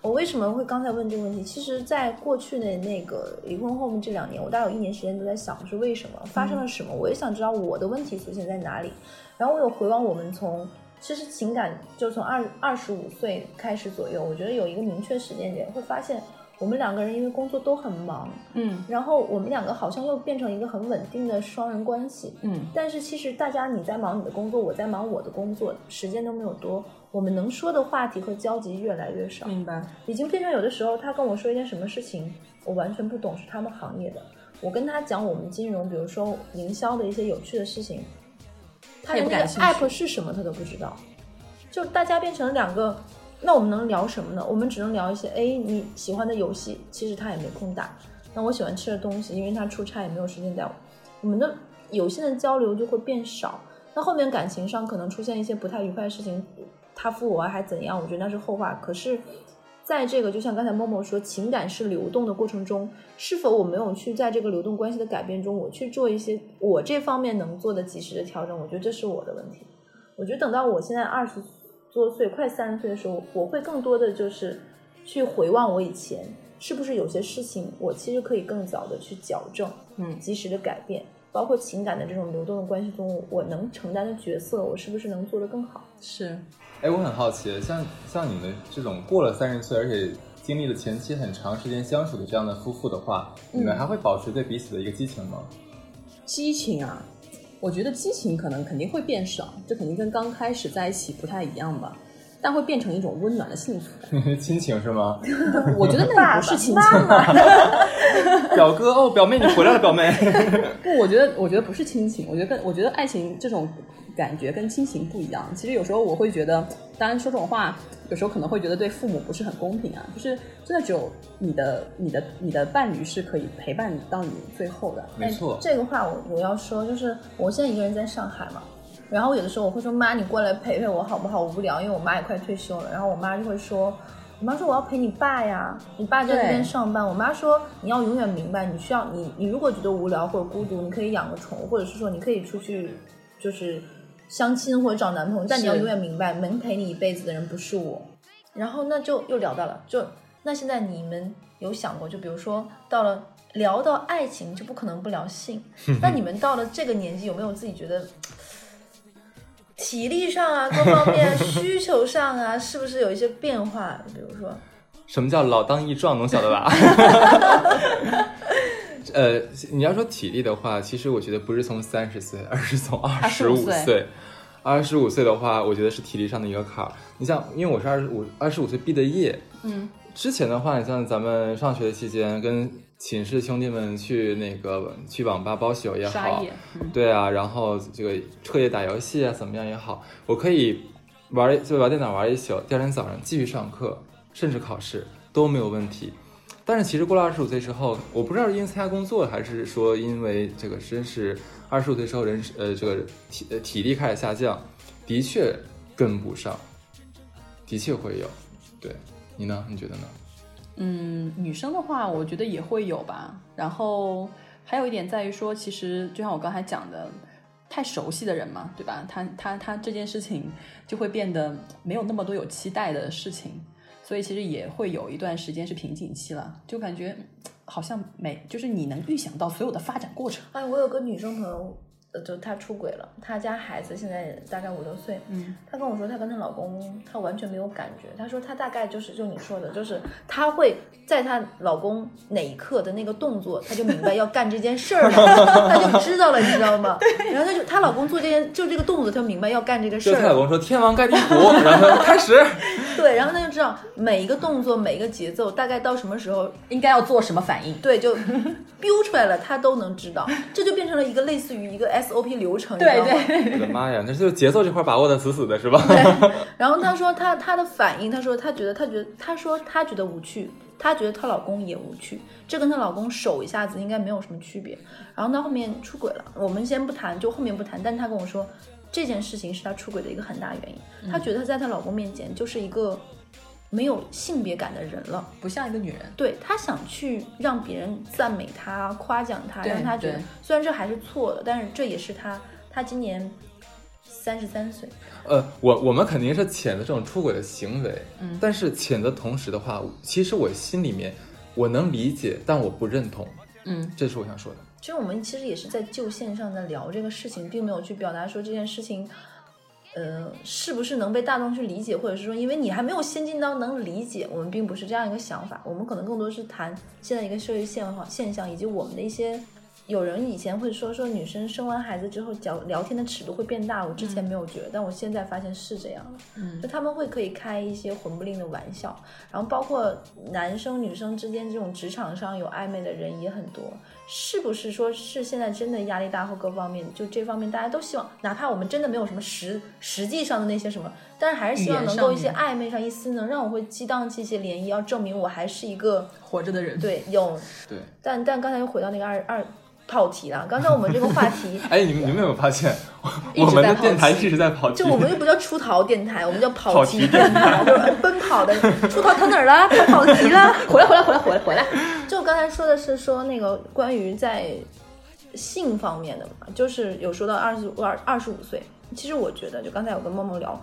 我为什么会刚才问这个问题？其实，在过去的那个离婚后面这两年，我大概有一年时间都在想是为什么发生了什么。我也想知道我的问题出现在哪里。然后我有回望我们从其实情感就从二二十五岁开始左右，我觉得有一个明确时间点，会发现我们两个人因为工作都很忙，嗯，然后我们两个好像又变成一个很稳定的双人关系，嗯，但是其实大家你在忙你的工作，我在忙我的工作，时间都没有多。我们能说的话题和交集越来越少，明白？已经变成有的时候，他跟我说一件什么事情，我完全不懂，是他们行业的。我跟他讲我们金融，比如说营销的一些有趣的事情，他连那个 app 是什么他都不知道。就大家变成两个那我们能聊什么呢？我们只能聊一些，哎，你喜欢的游戏，其实他也没空打。那我喜欢吃的东西，因为他出差也没有时间带我，我们的有限的交流就会变少。那后面感情上可能出现一些不太愉快的事情，他负我还怎样？我觉得那是后话。可是，在这个就像刚才默默说，情感是流动的过程中，是否我没有去在这个流动关系的改变中，我去做一些我这方面能做的及时的调整？我觉得这是我的问题。我觉得等到我现在二十。多岁快三十岁的时候，我会更多的就是去回望我以前是不是有些事情，我其实可以更早的去矫正，嗯，及时的改变，包括情感的这种流动的关系中，我能承担的角色，我是不是能做得更好？是，哎，我很好奇，像像你们这种过了三十岁，而且经历了前期很长时间相处的这样的夫妇的话，你们还会保持对彼此的一个激情吗？激情啊。我觉得激情可能肯定会变少，这肯定跟刚开始在一起不太一样吧，但会变成一种温暖的幸福。亲情是吗？我觉得那也不是亲情。表哥哦，表妹你回来了，表妹。不，我觉得我觉得不是亲情，我觉得我觉得爱情这种。感觉跟亲情不一样。其实有时候我会觉得，当然说这种话，有时候可能会觉得对父母不是很公平啊。就是真的只有你的、你的、你的伴侣是可以陪伴到你最后的。没错，这个话我我要说，就是我现在一个人在上海嘛，然后有的时候我会说妈，你过来陪陪我好不好？我无聊，因为我妈也快退休了。然后我妈就会说，我妈说我要陪你爸呀，你爸在这边上班。我妈说你要永远明白，你需要你你如果觉得无聊或者孤独，你可以养个宠物，或者是说你可以出去就是。相亲或者找男朋友，但你要永远明白，能陪你一辈子的人不是我。然后那就又聊到了，就那现在你们有想过，就比如说到了聊到爱情，就不可能不聊性。那你们到了这个年纪，有没有自己觉得体力上啊，各方面需求上啊，是不是有一些变化？比如说，什么叫老当益壮，能晓得吧？呃，你要说体力的话，其实我觉得不是从三十岁，而是从二十五岁。二十五岁的话，我觉得是体力上的一个坎儿。你像，因为我是二十五二十五岁毕的业，嗯，之前的话，你像咱们上学期间，跟寝室兄弟们去那个去网吧包宿也好，对啊，然后这个彻夜打游戏啊，怎么样也好，我可以玩就玩电脑玩一宿，第二天早上继续上课，甚至考试都没有问题。但是其实过了二十五岁之后，我不知道是因为参加工作，还是说因为这个真是二十五岁之后人呃这个体体力开始下降，的确跟不上，的确会有。对你呢？你觉得呢？嗯，女生的话，我觉得也会有吧。然后还有一点在于说，其实就像我刚才讲的，太熟悉的人嘛，对吧？他他他这件事情就会变得没有那么多有期待的事情。所以其实也会有一段时间是瓶颈期了，就感觉好像没，就是你能预想到所有的发展过程。哎，我有个女生朋友。就她出轨了，她家孩子现在大概五六岁。嗯，她跟我说，她跟她老公，她完全没有感觉。她说，她大概就是就你说的，就是她会在她老公哪一刻的那个动作，她就明白要干这件事儿了，她就知道了，你知道吗？对。然后她就她老公做这件就这个动作，她明白要干这个事儿。就她老公说天王盖地虎，然后开始。对，然后她就知道每一个动作、每一个节奏，大概到什么时候应该要做什么反应。对，就 标出来了，她都能知道。这就变成了一个类似于一个 S。SOP 流程，对对，我的妈呀，那就节奏这块把握的死死的，是吧？对。然后她说她她的反应，她说她觉得她觉得她说她觉得无趣，她觉得她老公也无趣，这跟她老公手一下子应该没有什么区别。然后到后面出轨了，我们先不谈，就后面不谈。但她跟我说这件事情是她出轨的一个很大原因，她觉得她在她老公面前就是一个。没有性别感的人了，不像一个女人。对她想去让别人赞美她、夸奖她，让她觉得虽然这还是错的，但是这也是她。她今年三十三岁。呃，我我们肯定是谴责这种出轨的行为，嗯，但是谴责同时的话，其实我心里面我能理解，但我不认同，嗯，这是我想说的。其实我们其实也是在就线上在聊这个事情，并没有去表达说这件事情。呃，是不是能被大众去理解，或者是说，因为你还没有先进到能理解，我们并不是这样一个想法，我们可能更多是谈现在一个社会现况现象，以及我们的一些有人以前会说说女生生完孩子之后聊聊天的尺度会变大，我之前没有觉得，但我现在发现是这样的。嗯，就他们会可以开一些混不吝的玩笑，然后包括男生女生之间这种职场上有暧昧的人也很多。是不是说是现在真的压力大或各方面，就这方面大家都希望，哪怕我们真的没有什么实实际上的那些什么，但是还是希望能够一些暧昧上一丝能让我会激荡起一些涟漪，要证明我还是一个活着的人。对，有对，但但刚才又回到那个二二。跑题了。刚才我们这个话题，哎，你们你们有没有发现，我们的电台一直在跑题？就我们又不叫出逃电台，我们叫 跑题电台，就 是奔跑的。出逃逃哪儿了？跑跑题了？回来回来回来回来回来！就刚才说的是说那个关于在性方面的嘛，就是有说到二十二二十五岁。其实我觉得，就刚才我跟梦梦聊，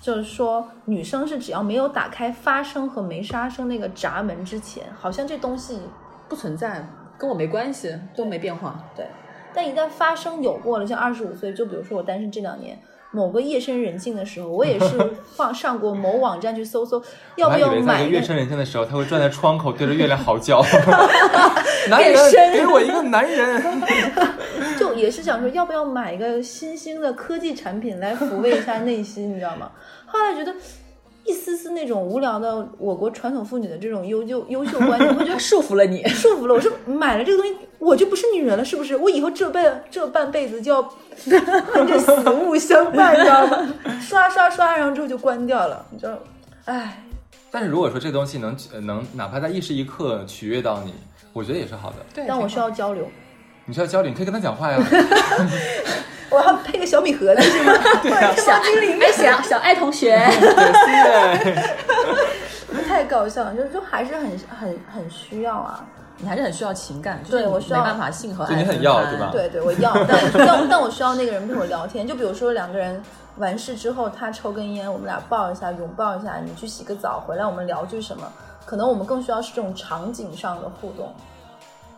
就是说女生是只要没有打开发声和没杀声那个闸门之前，好像这东西不存在。跟我没关系，都没变化。对，但一旦发生有过了，像二十五岁，就比如说我单身这两年，某个夜深人静的时候，我也是 放上过某网站去搜搜，要不要买。夜深人静的时候，他会站在窗口对着月亮嚎叫。男人，给我一个男人。就也是想说，要不要买一个新兴的科技产品来抚慰一下内心，你知道吗？后来觉得。一丝丝那种无聊的我国传统妇女的这种优秀优秀观念，我觉得束缚了你，束缚了。我说买了这个东西，我就不是女人了，是不是？我以后这辈这半辈子就要跟这死物相伴，你知道吗？刷刷刷，然后之后就关掉了，你知道？唉。但是如果说这东西能能哪怕在一时一刻取悦到你，我觉得也是好的。对，但我需要交流。你需要交流，你可以跟他讲话呀。我要配个小米盒子是吗？对啊，小精灵，哎，小小爱同学，太搞笑了，就就还是很很很需要啊，你还是很需要情感，对我需要没办法性和爱，你很要对吧？对对，我要，但但但我需要那个人陪我聊天，就比如说两个人完事之后，他抽根烟，我们俩抱一下，拥抱一下，你去洗个澡回来，我们聊句什么？可能我们更需要是这种场景上的互动。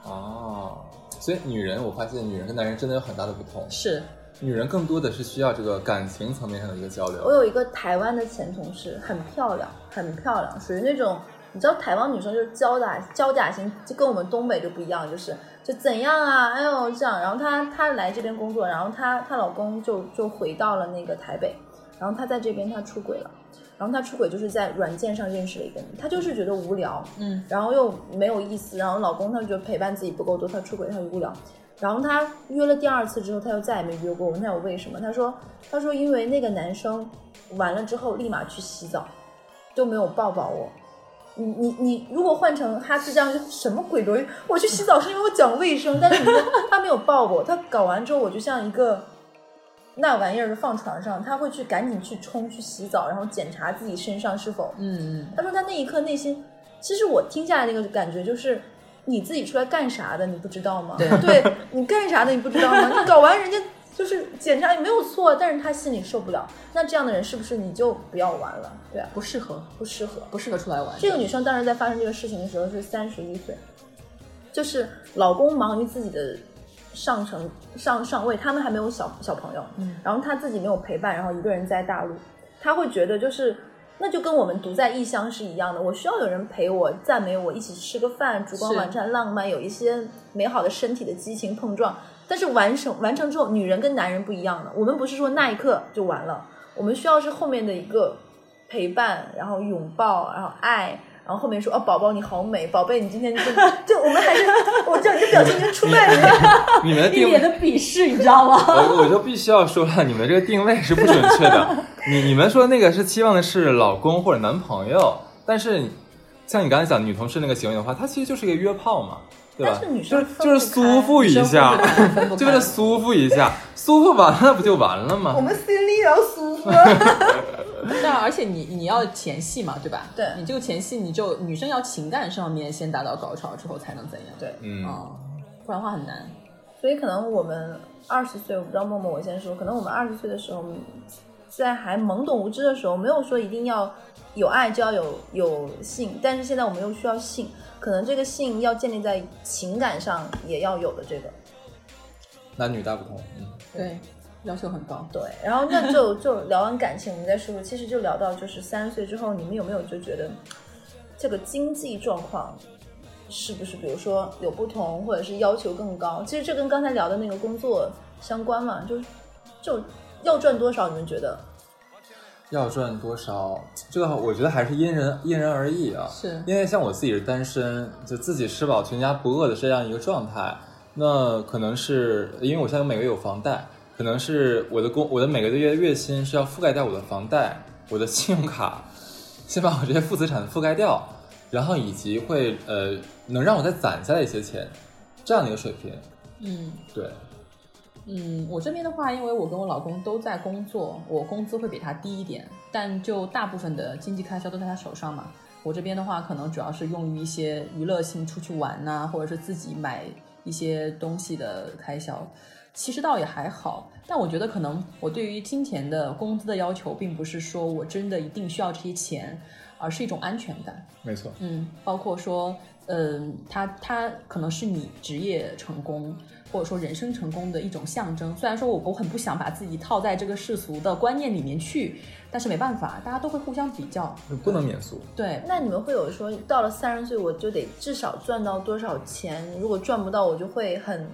哦，所以女人，我发现女人跟男人真的有很大的不同，是。女人更多的是需要这个感情层面上的一个交流。我有一个台湾的前同事，很漂亮，很漂亮，属于那种你知道台湾女生就是娇嗲娇嗲型，就跟我们东北就不一样，就是就怎样啊，哎呦这样。然后她她来这边工作，然后她她老公就就回到了那个台北，然后她在这边她出轨了，然后他出轨就是在软件上认识了一个人，他就是觉得无聊，嗯，然后又没有意思，然后老公他觉得陪伴自己不够多，他出轨她无聊。然后他约了第二次之后，他又再也没约过我。问他有为什么？他说：“他说因为那个男生完了之后立马去洗澡，都没有抱抱我。你你你，如果换成哈斯这样，什么鬼东西？我去洗澡是因为我讲卫生，但是你 他没有抱我，他搞完之后我就像一个那玩意儿放床上，他会去赶紧去冲去洗澡，然后检查自己身上是否……嗯，他说他那一刻内心，其实我听下来那个感觉就是。”你自己出来干啥的？你不知道吗？对，你干啥的？你不知道吗？你搞完人家就是检查也没有错，但是他心里受不了。那这样的人是不是你就不要玩了？对啊，不适合，不适合，不适合出来玩。这个女生当时在发生这个事情的时候是三十一岁，就是老公忙于自己的上层上上位，他们还没有小小朋友，嗯，然后他自己没有陪伴，然后一个人在大陆，他会觉得就是。那就跟我们独在异乡是一样的，我需要有人陪我，赞美我，一起吃个饭，烛光晚餐，浪漫，有一些美好的身体的激情碰撞。但是完成完成之后，女人跟男人不一样的，我们不是说那一刻就完了，我们需要是后面的一个陪伴，然后拥抱，然后爱。然后后面说哦，宝宝你好美，宝贝你今天就就我们还是我知道你的表情已经出卖了，你们的一脸的鄙视，你知道吗？我我就必须要说了，你们这个定位是不准确的。你你们说那个是期望的是老公或者男朋友，但是像你刚才讲女同事那个行为的话，它其实就是一个约炮嘛，对吧？就是就是舒服一下，就为了舒服一下，舒服完了不就完了吗？我们心里要舒服。对啊，而且你你要前戏嘛，对吧？对，你这个前戏，你就女生要情感上面先达到高潮之后才能怎样？对，嗯，不然的话很难。所以可能我们二十岁，我不知道默默，我先说，可能我们二十岁的时候，在还懵懂无知的时候，没有说一定要有爱就要有有性，但是现在我们又需要性，可能这个性要建立在情感上也要有的这个。男女大不同，嗯，对。要求很高，对，然后那就 就聊完感情，我们再说说，其实就聊到就是三十岁之后，你们有没有就觉得这个经济状况是不是比如说有不同，或者是要求更高？其实这跟刚才聊的那个工作相关嘛，就就要赚多少？你们觉得？要赚多少？这个我觉得还是因人因人而异啊。是因为像我自己是单身，就自己吃饱全家不饿的这样一个状态，那可能是因为我现在每个月有房贷，可能是我的工我的每个月的月薪是要覆盖掉我的房贷、我的信用卡，先把我这些负资产覆盖掉，然后以及会呃能让我再攒下来一些钱，这样的一个水平。嗯对，嗯，我这边的话，因为我跟我老公都在工作，我工资会比他低一点，但就大部分的经济开销都在他手上嘛。我这边的话，可能主要是用于一些娱乐性出去玩呐、或者是自己买一些东西的开销。其实倒也还好，但我觉得可能我对于金钱的工资的要求，并不是说我真的一定需要这些钱，而是一种安全感。没错。嗯，包括说，嗯，它它可能是你职业成功或者说人生成功的一种象征。虽然说我我很不想把自己套在这个世俗的观念里面去，但是没办法，大家都会互相比较。不能免俗。对，那你们会有说到了三十岁我就得至少赚到多少钱？如果赚不到，我就会很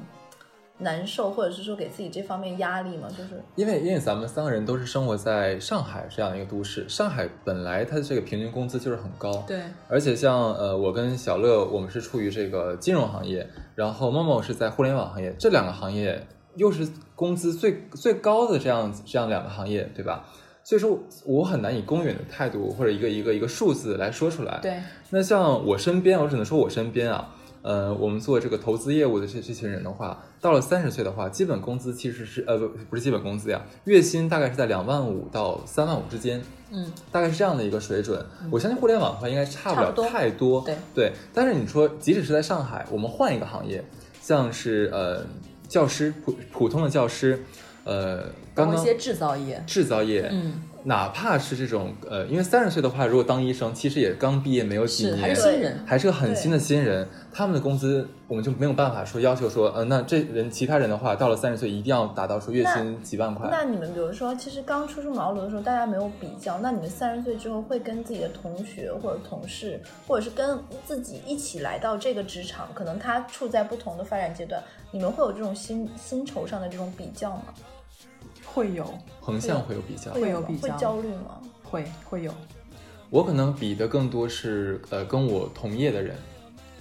难受，或者是说给自己这方面压力吗？就是因为因为咱们三个人都是生活在上海这样一个都市，上海本来它的这个平均工资就是很高，对，而且像呃我跟小乐，我们是处于这个金融行业，然后梦梦是在互联网行业，这两个行业又是工资最最高的这样这样两个行业，对吧？所以说我很难以公允的态度或者一个一个一个数字来说出来。对，那像我身边，我只能说我身边啊，呃，我们做这个投资业务的这这群人的话，到了三十岁的话，基本工资其实是呃不不是基本工资呀，月薪大概是在两万五到三万五之间，嗯，大概是这样的一个水准。我相信互联网的话应该差不了太多，对对。但是你说，即使是在上海，我们换一个行业，像是呃教师普普通的教师，呃，刚刚一些制造业，制造业，嗯，哪怕是这种呃，因为三十岁的话，如果当医生，其实也刚毕业没有几是还年，是新人，还是个很新的新人，他们的工资我们就没有办法说要求说，呃，那这人其他人的话，到了三十岁一定要达到说月薪几万块。那你们比如说，其实刚初出茅庐的时候，大家没有比较，那你们三十岁之后会跟自己的同学或者同事，或者是跟自己一起来到这个职场，可能他处在不同的发展阶段，你们会有这种薪薪酬上的这种比较吗？会有，横向会有比较，会有比较会焦虑吗？会会有，我可能比的更多是呃跟我同业的人。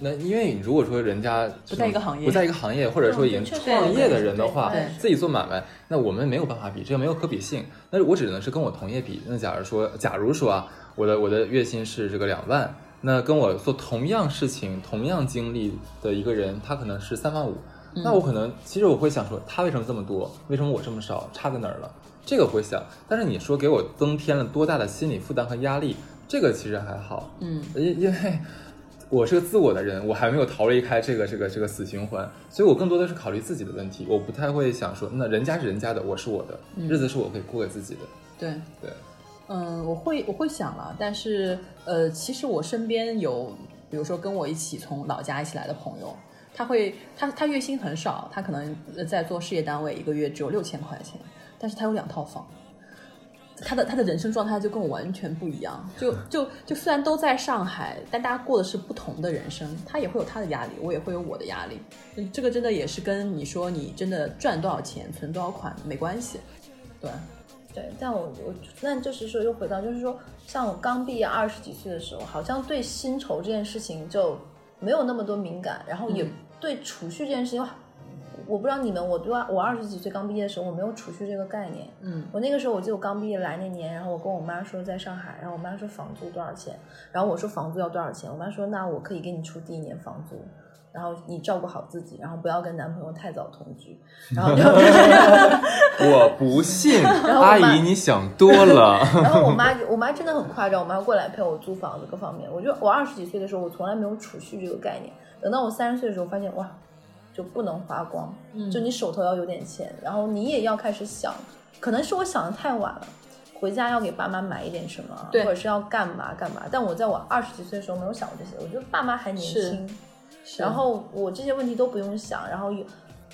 那因为如果说人家不在一个行业不在一个行业，或者说已经创业的人的话自己做买卖，那我们没有办法比，这个没有可比性。那我只能是跟我同业比。那假如说，假如说啊，我的我的月薪是这个两万，那跟我做同样事情、同样经历的一个人，他可能是三万五。嗯那我可能其实我会想说，他为什么这么多？为什么我这么少？差在哪儿了？这个我会想。但是你说给我增添了多大的心理负担和压力？这个其实还好。嗯，因因为我是个自我的人，我还没有逃离开这个这个这个死循环，所以我更多的是考虑自己的问题，我不太会想说，那人家是人家的，我是我的，日子是我可以过给自己的。对对，嗯，我会我会想了，但是呃，其实我身边有，比如说跟我一起从老家一起来的朋友，他会他他月薪很少，他可能呃在做事业单位，一个月只有六千块钱，但是他有两套房。他的他的人生状态就跟我完全不一样，就 就就虽然都在上海，但大家过的是不同的人生，他也会有他的压力，我也会有我的压力。嗯这个真的也是跟你说你真的赚多少钱、存多少款没关系，对。对，但我我那就是说，又回到就是说，像我刚毕业二十几岁的时候，好像对薪酬这件事情就没有那么多敏感，然后也嗯对储蓄这件事情，我不知道你们，我对我二十几岁刚毕业的时候，我没有储蓄这个概念。嗯，我那个时候我记得我刚毕业来那年，然后我跟我妈说在上海，然后我妈说房租多少钱，然后我说房租要多少钱，我妈说那我可以给你出第一年房租。然后你照顾好自己，然后不要跟男朋友太早同居，然后就我不信，后阿姨你想多了。然后我妈，我妈真的很夸张，我妈过来陪我租房子各方面。我觉得我二十几岁的时候，我从来没有储蓄这个概念。等到我三十岁的时候，发现哇，就不能花光，就你手头要有点钱，然后你也要开始想，可能是我想的太晚了。回家要给爸妈买一点什么，或者是要干嘛干嘛。但我在我二十几岁的时候没有想过这些，我觉得爸妈还年轻，是然后我这些问题都不用想，然后有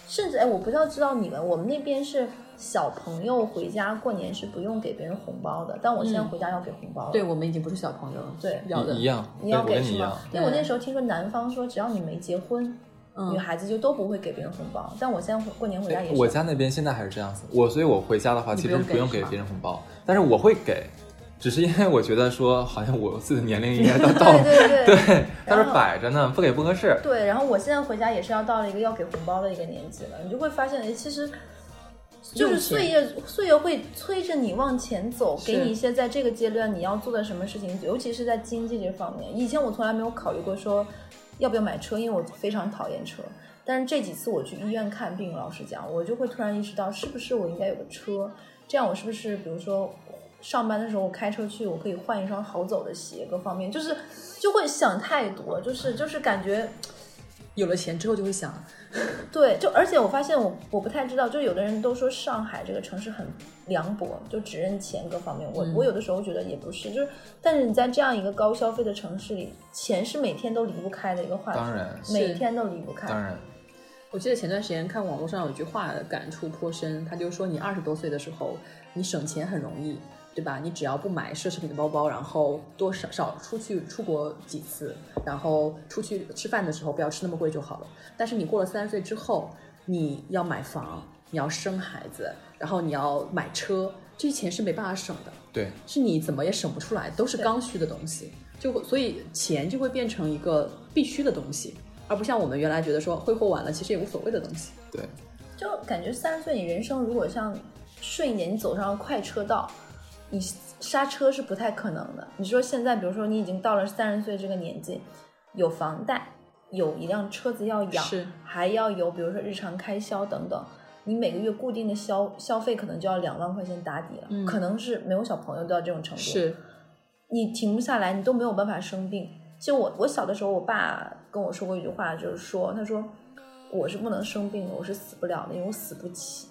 甚至哎，我不知道知道你们，我们那边是小朋友回家过年是不用给别人红包的，但我现在回家要给红包了。对我们已经不是小朋友了，对要的一样，你要给是吗？？因为我那时候听说南方说，只要你没结婚，嗯女孩子就都不会给别人红包。但我现在过年回家也是，我家那边现在还是这样子，我所以，我回家的话其实不用给别人红包，但是我会给，只是因为我觉得说好像我自己的年龄应该到到对对对对，但是摆着呢，不给不合适。对，然后我现在回家也是要到了一个要给红包的一个年纪了，你就会发现，哎，其实就是岁月，岁月会催着你往前走，给你一些在这个阶段你要做的什么事情，尤其是在经济这方面。以前我从来没有考虑过说要不要买车，因为我非常讨厌车。但是这几次我去医院看病，老实讲，我就会突然意识到，是不是我应该有个车？这样我是不是，比如说上班的时候我开车去，我可以换一双好走的鞋，各方面就是就会想太多，就是就是感觉有了钱之后就会想，对，就而且我发现我我不太知道，就有的人都说上海这个城市很凉薄，就只认钱各方面。我、嗯我有的时候觉得也不是，就是但是你在这样一个高消费的城市里，钱是每天都离不开的一个话题，当然每天都离不开。当然，我记得前段时间看网络上有句话感触颇深，他就说你二十多岁的时候，你省钱很容易，对吧？你只要不买奢侈品的包包，然后多少少出去出国几次，然后出去吃饭的时候不要吃那么贵就好了。但是你过了三十岁之后，你要买房，你要生孩子，然后你要买车，这些钱是没办法省的。对，是你怎么也省不出来，都是刚需的东西，就会所以钱就会变成一个必须的东西，而不像我们原来觉得说挥霍完了其实也无所谓的东西。对，就感觉三十岁，你人生如果像顺一点，你走上了快车道，你刹车是不太可能的。你说现在，比如说你已经到了三十岁这个年纪，有房贷，有一辆车子要养，还要有比如说日常开销等等。你每个月固定的消消费可能就要两万块钱打底了，可能是没有小朋友都要这种程度。是，你停不下来，你都没有办法生病。其实我我小的时候，我爸跟我说过一句话，就是说，他说我是不能生病的，我是死不了的，因为我死不起。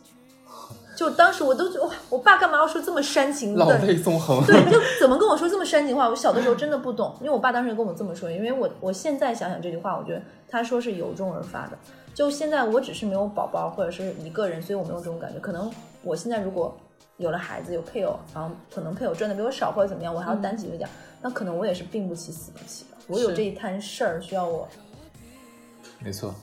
就当时我都觉得哇，我爸干嘛要说这么煽情的？老泪纵横。对，就怎么跟我说这么煽情话？我小的时候真的不懂，因为我爸当时跟我这么说，因为我我现在想想这句话，我觉得他说是由衷而发的。就现在我只是没有宝宝或者是一个人，所以我没有这种感觉。可能我现在如果有了孩子有配偶，然后可能配偶赚的比我少或者怎么样，我还要担起这个家，那可能我也是病不起死不起的。我有这一摊事儿需要我，没错，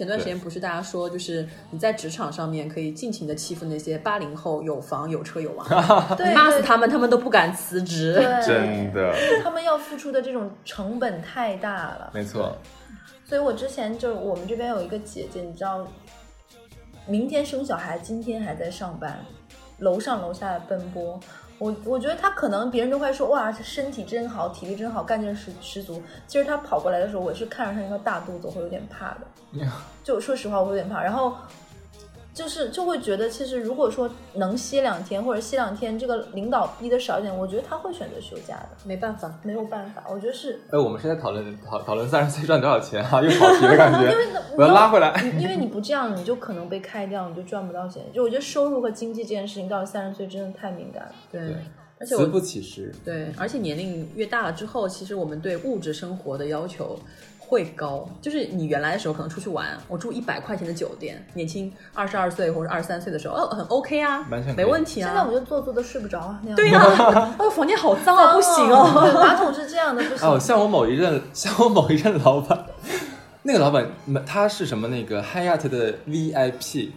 前段时间不是大家说，就是你在职场上面可以尽情的欺负那些八零后有房有车有娃，对对骂死他们，他们都不敢辞职。真的，他们要付出的这种成本太大了。没错，所以我之前就我们这边有一个姐姐，你知道，明天生小孩，今天还在上班，楼上楼下的奔波。我我觉得他可能别人都会说哇，身体真好，体力真好，干劲十十足。其实他跑过来的时候，我是看着他一个大肚子，我会有点怕的。就说实话，我有点怕。然后就是就会觉得，其实如果说能歇两天或者歇两天，这个领导逼的少一点，我觉得他会选择休假的。没办法，没有办法，我觉得是哎，我们是在讨论讨讨论三十岁赚多少钱哈、又跑题的感觉因为呢，我要拉回来。因为你不这样，你就可能被开掉，你就赚不到钱。就我觉得收入和经济这件事情，到了三十岁真的太敏感了。对对，而且我慈不其时。对，而且年龄越大了之后，其实我们对物质生活的要求会高。就是你原来的时候可能出去玩，我住一百块钱的酒店，年轻二十二岁或者二十三岁的时候，哦，很 OK 啊完全，没问题啊。现在我就坐坐都睡不着啊，那样。对呀、哦，房间好脏啊，不行哦。马桶是这样的，不行。哦，像我某一任，像我某一任老板，那个老板他是什么那个 Hyatt 的 VIP，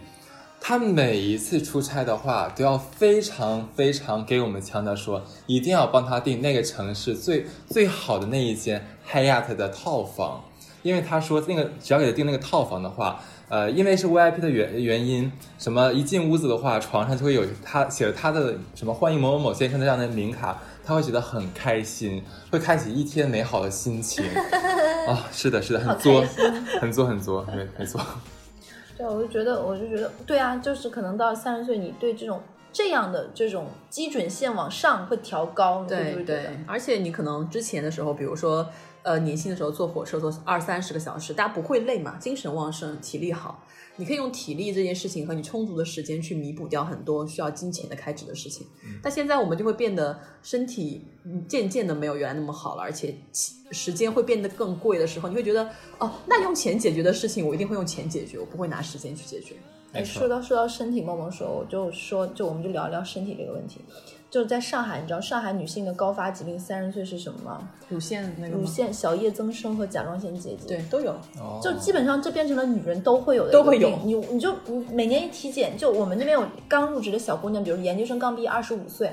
他每一次出差的话都要非常非常给我们强调说，一定要帮他订那个城市最最好的那一间 Hyatt 的套房，因为他说那个只要给他订那个套房的话。呃，因为是 VIP 的原原因，什么一进屋子的话，床上就会有他写了他的什么欢迎某某某先生的这样的名卡，他会觉得很开心，会开启一天美好的心情。啊，是的，是的，很作，很作，很作，没没错。对，我就觉得，我就觉得，对啊，就是可能到三十岁，你对这种这样的这种基准线往上会调高，对对，而且你可能之前的时候，比如说呃年轻的时候坐火车坐二三十个小时，大家不会累嘛，精神旺盛，体力好。你可以用体力这件事情和你充足的时间去弥补掉很多需要金钱的开支的事情，但现在我们就会变得身体渐渐的没有原来那么好了，而且时间会变得更贵的时候，你会觉得哦，那用钱解决的事情我一定会用钱解决，我不会拿时间去解决。哎，说到说到身体，梦梦说，我就说就我们就聊聊身体这个问题。就是在上海，你知道上海女性的高发疾病三十岁是什么吗？乳腺那个乳腺小叶增生和甲状腺结节，对，都有。就基本上这变成了女人都会有的，都会有。你你就每年一体检，就我们那边有刚入职的小姑娘，比如研究生刚毕业二十五岁，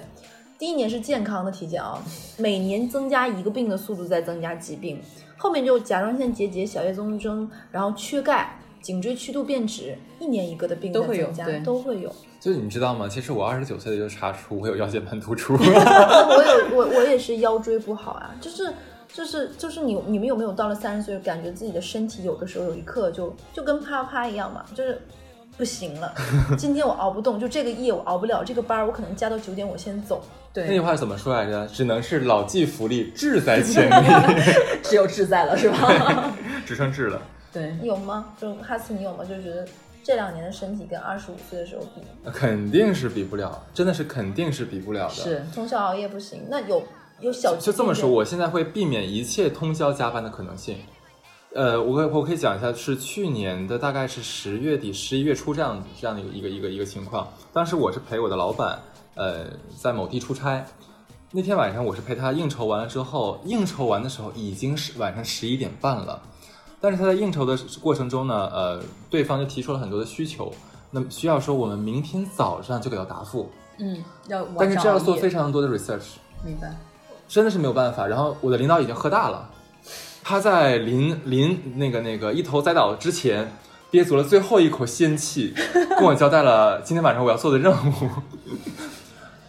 第一年是健康的体检啊，每年增加一个病的速度在增加疾病，后面就甲状腺结节、小叶增生，然后缺钙、颈椎曲度变直，一年一个的病都会有，都会有。就你知道吗？其实我二十九岁就查出我有腰间盘突出。我有我我也是腰椎不好啊，就是就是就是你你们有没有到了三十岁，感觉自己的身体有的时候有一刻就就跟啪啪一样嘛，就是不行了。今天我熬不动，就这个夜我熬不了，这个班我可能加到九点我先走。对，那句话怎么说来着？只能是老骥伏枥，志在千里。只有志在了是吧？只剩志了。对，有吗？就哈斯你有吗？就觉得。这两年的身体跟二十五岁的时候比，肯定是比不了，真的是肯定是比不了的。是通宵熬夜不行，那有有小就这么说，我现在会避免一切通宵加班的可能性。呃，我我可以讲一下，是去年的大概是十月底、十一月初这样这样的一个一个一个情况。当时我是陪我的老板，呃，在某地出差，那天晚上我是陪他应酬完了之后，应酬完的时候已经是晚上十一点半了。但是他在应酬的过程中呢，呃，对方就提出了很多的需求，那么需要说我们明天早上就给到答复，嗯，要，但是这要做非常多的 research，明白，真的是没有办法。然后我的领导已经喝大了，他在临临那个那个一头栽倒之前，憋足了最后一口仙气，跟我交代了今天晚上我要做的任务。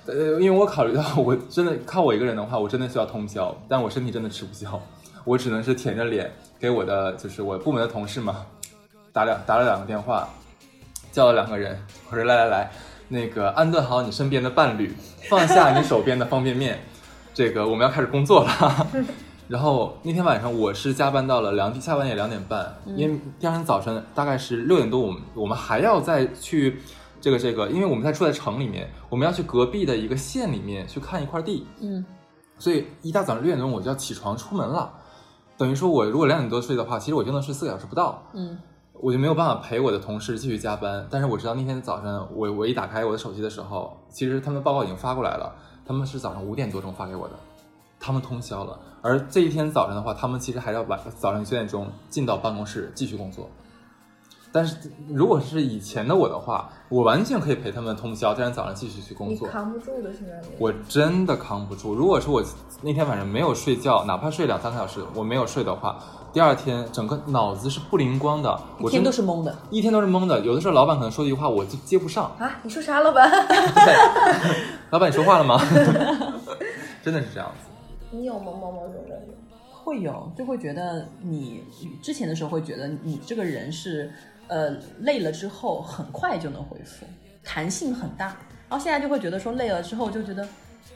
呃，因为我考虑到我真的靠我一个人的话，我真的需要通宵，但我身体真的吃不消，我只能是舔着脸。给我的就是我部门的同事嘛，打两打了两个电话，叫了两个人，我说来来来，那个安顿好你身边的伴侣，放下你手边的方便面，这个我们要开始工作了。然后那天晚上我是加班到了两点，下半夜两点半，因为第二天早晨大概是六点多，我们我们还要再去这个这个，因为我们在住在城里面，我们要去隔壁的一个县里面去看一块地，嗯，所以一大早上六点钟我就要起床出门了。等于说，我如果两点多睡的话，其实我就能睡四个小时不到。嗯，我就没有办法陪我的同事继续加班。但是我知道那天早上，我我一打开我的手机的时候，其实他们报告已经发过来了。他们是早上五点多钟发给我的，他们通宵了。而这一天早上的话，他们其实还要晚早上九点钟进到办公室继续工作。但是如果是以前的我的话，我完全可以陪他们通宵，第二天早上继续去工作。你扛不住的，现在我真的扛不住。如果说我那天晚上没有睡觉，哪怕睡两三个小时，我没有睡的话，第二天整个脑子是不灵光的，一天都是懵的，一天都是懵的。有的时候老板可能说一句话，我就接不上啊。你说啥，老板？老板，你说话了吗？真的是这样子。你有某某某种人会有，就会觉得你之前的时候会觉得你这个人是。呃，累了之后很快就能恢复，弹性很大。然后现在就会觉得说累了之后就觉得，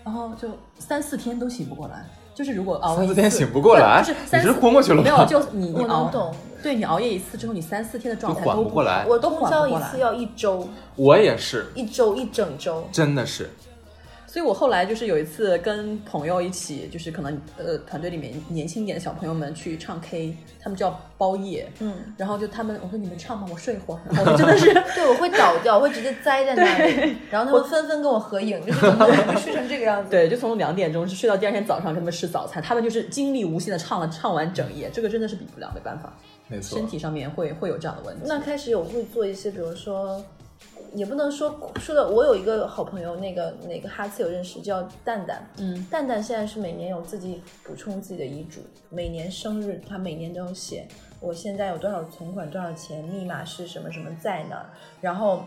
然后就三四天都醒不过来。就是如果熬三四天醒不过来，就是你是昏过去了吗？没有，就你你熬，懂？对你熬夜一次之后，你三四天的状态都缓不过来。我都通宵一次要一周，我也是一周一整周，真的是。所以我后来就是有一次跟朋友一起，就是可能呃团队里面年轻一点的小朋友们去唱 K，他们叫包夜，嗯，然后就他们我说你们唱吧，我睡一会儿，我真的是对我会倒掉，我会直接栽在那里，然后他们纷纷跟我合影，就是睡成这个样子。对，就从两点钟睡到第二天早上跟他们吃早餐，他们就是精力无限的唱了唱完整夜，这个真的是比不了，没办法，没错，身体上面会会有这样的问题。那开始有会做一些，比如说。也不能说说的，我有一个好朋友，那个哪个哈次有认识，叫蛋蛋。嗯，蛋蛋现在是每年有自己补充自己的遗嘱，每年生日他每年都有写，我现在有多少存款，多少钱，密码是什么什么在哪儿，然后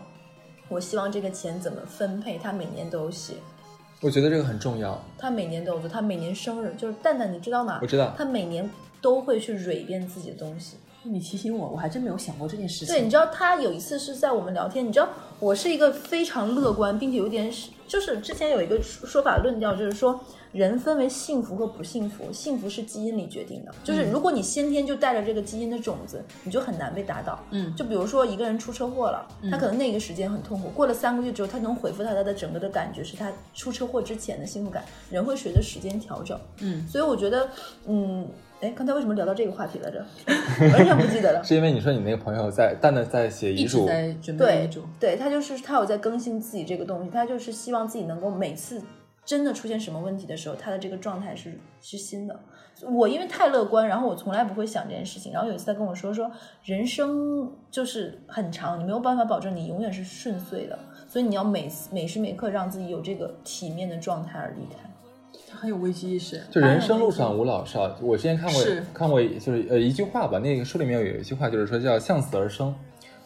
我希望这个钱怎么分配，他每年都有写。我觉得这个很重要。他每年都有做，他每年生日就是蛋蛋，你知道吗？我知道。他每年都会去蕊一遍自己的东西。你提醒我，我还真没有想过这件事情。对，你知道他有一次是在我们聊天，你知道我是一个非常乐观，并且有点就是之前有一个说法论调，就是说人分为幸福和不幸福，幸福是基因里决定的，就是如果你先天就带着这个基因的种子，你就很难被打倒。嗯，就比如说一个人出车祸了，他可能那个时间很痛苦，过了三个月之后，他能恢复他他的整个的感觉是他出车祸之前的幸福感，人会随着时间调整。嗯，所以我觉得，嗯。哎，刚才为什么聊到这个话题来着？完全不记得了。是因为你说你那个朋友在蛋蛋在写遗嘱，在准备遗嘱。对他就是他有在更新自己这个东西，他就是希望自己能够每次真的出现什么问题的时候，他的这个状态是是新的。我因为太乐观，然后我从来不会想这件事情。然后有一次他跟我说说，人生就是很长，你没有办法保证你永远是顺遂的，所以你要每每时每刻让自己有这个体面的状态而离开。很有危机意识，就人生路上无老少。我之前看过看过，就是呃一句话吧，那个书里面有一句话，就是说叫向死而生。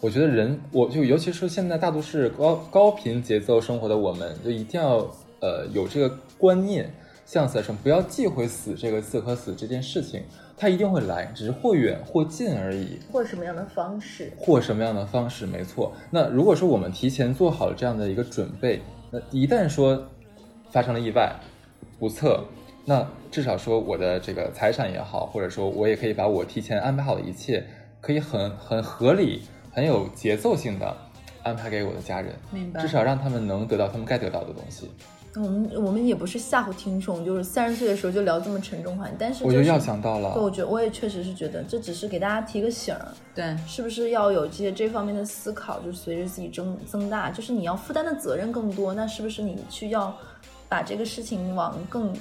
我觉得人，我就尤其是现在大都市高高频节奏生活的我们，就一定要呃有这个观念，向死而生，不要忌讳死这个字和死这件事情，它一定会来，只是或远或近而已，或什么样的方式，或什么样的方式，没错。那如果说我们提前做好了这样的一个准备，那一旦说发生了意外。不测，那至少说我的这个财产也好，或者说我也可以把我提前安排好的一切，可以很很合理、很有节奏性的安排给我的家人，明白？至少让他们能得到他们该得到的东西。我们我们也不是吓唬听众，就是三十岁的时候就聊这么沉重话题，但是我就要想到了，对，我觉得我也确实是觉得这只是给大家提个醒儿，对，是不是要有这些这方面的思考？就随着自己增增大，就是你要负担的责任更多，那是不是你去要？把这个事情往更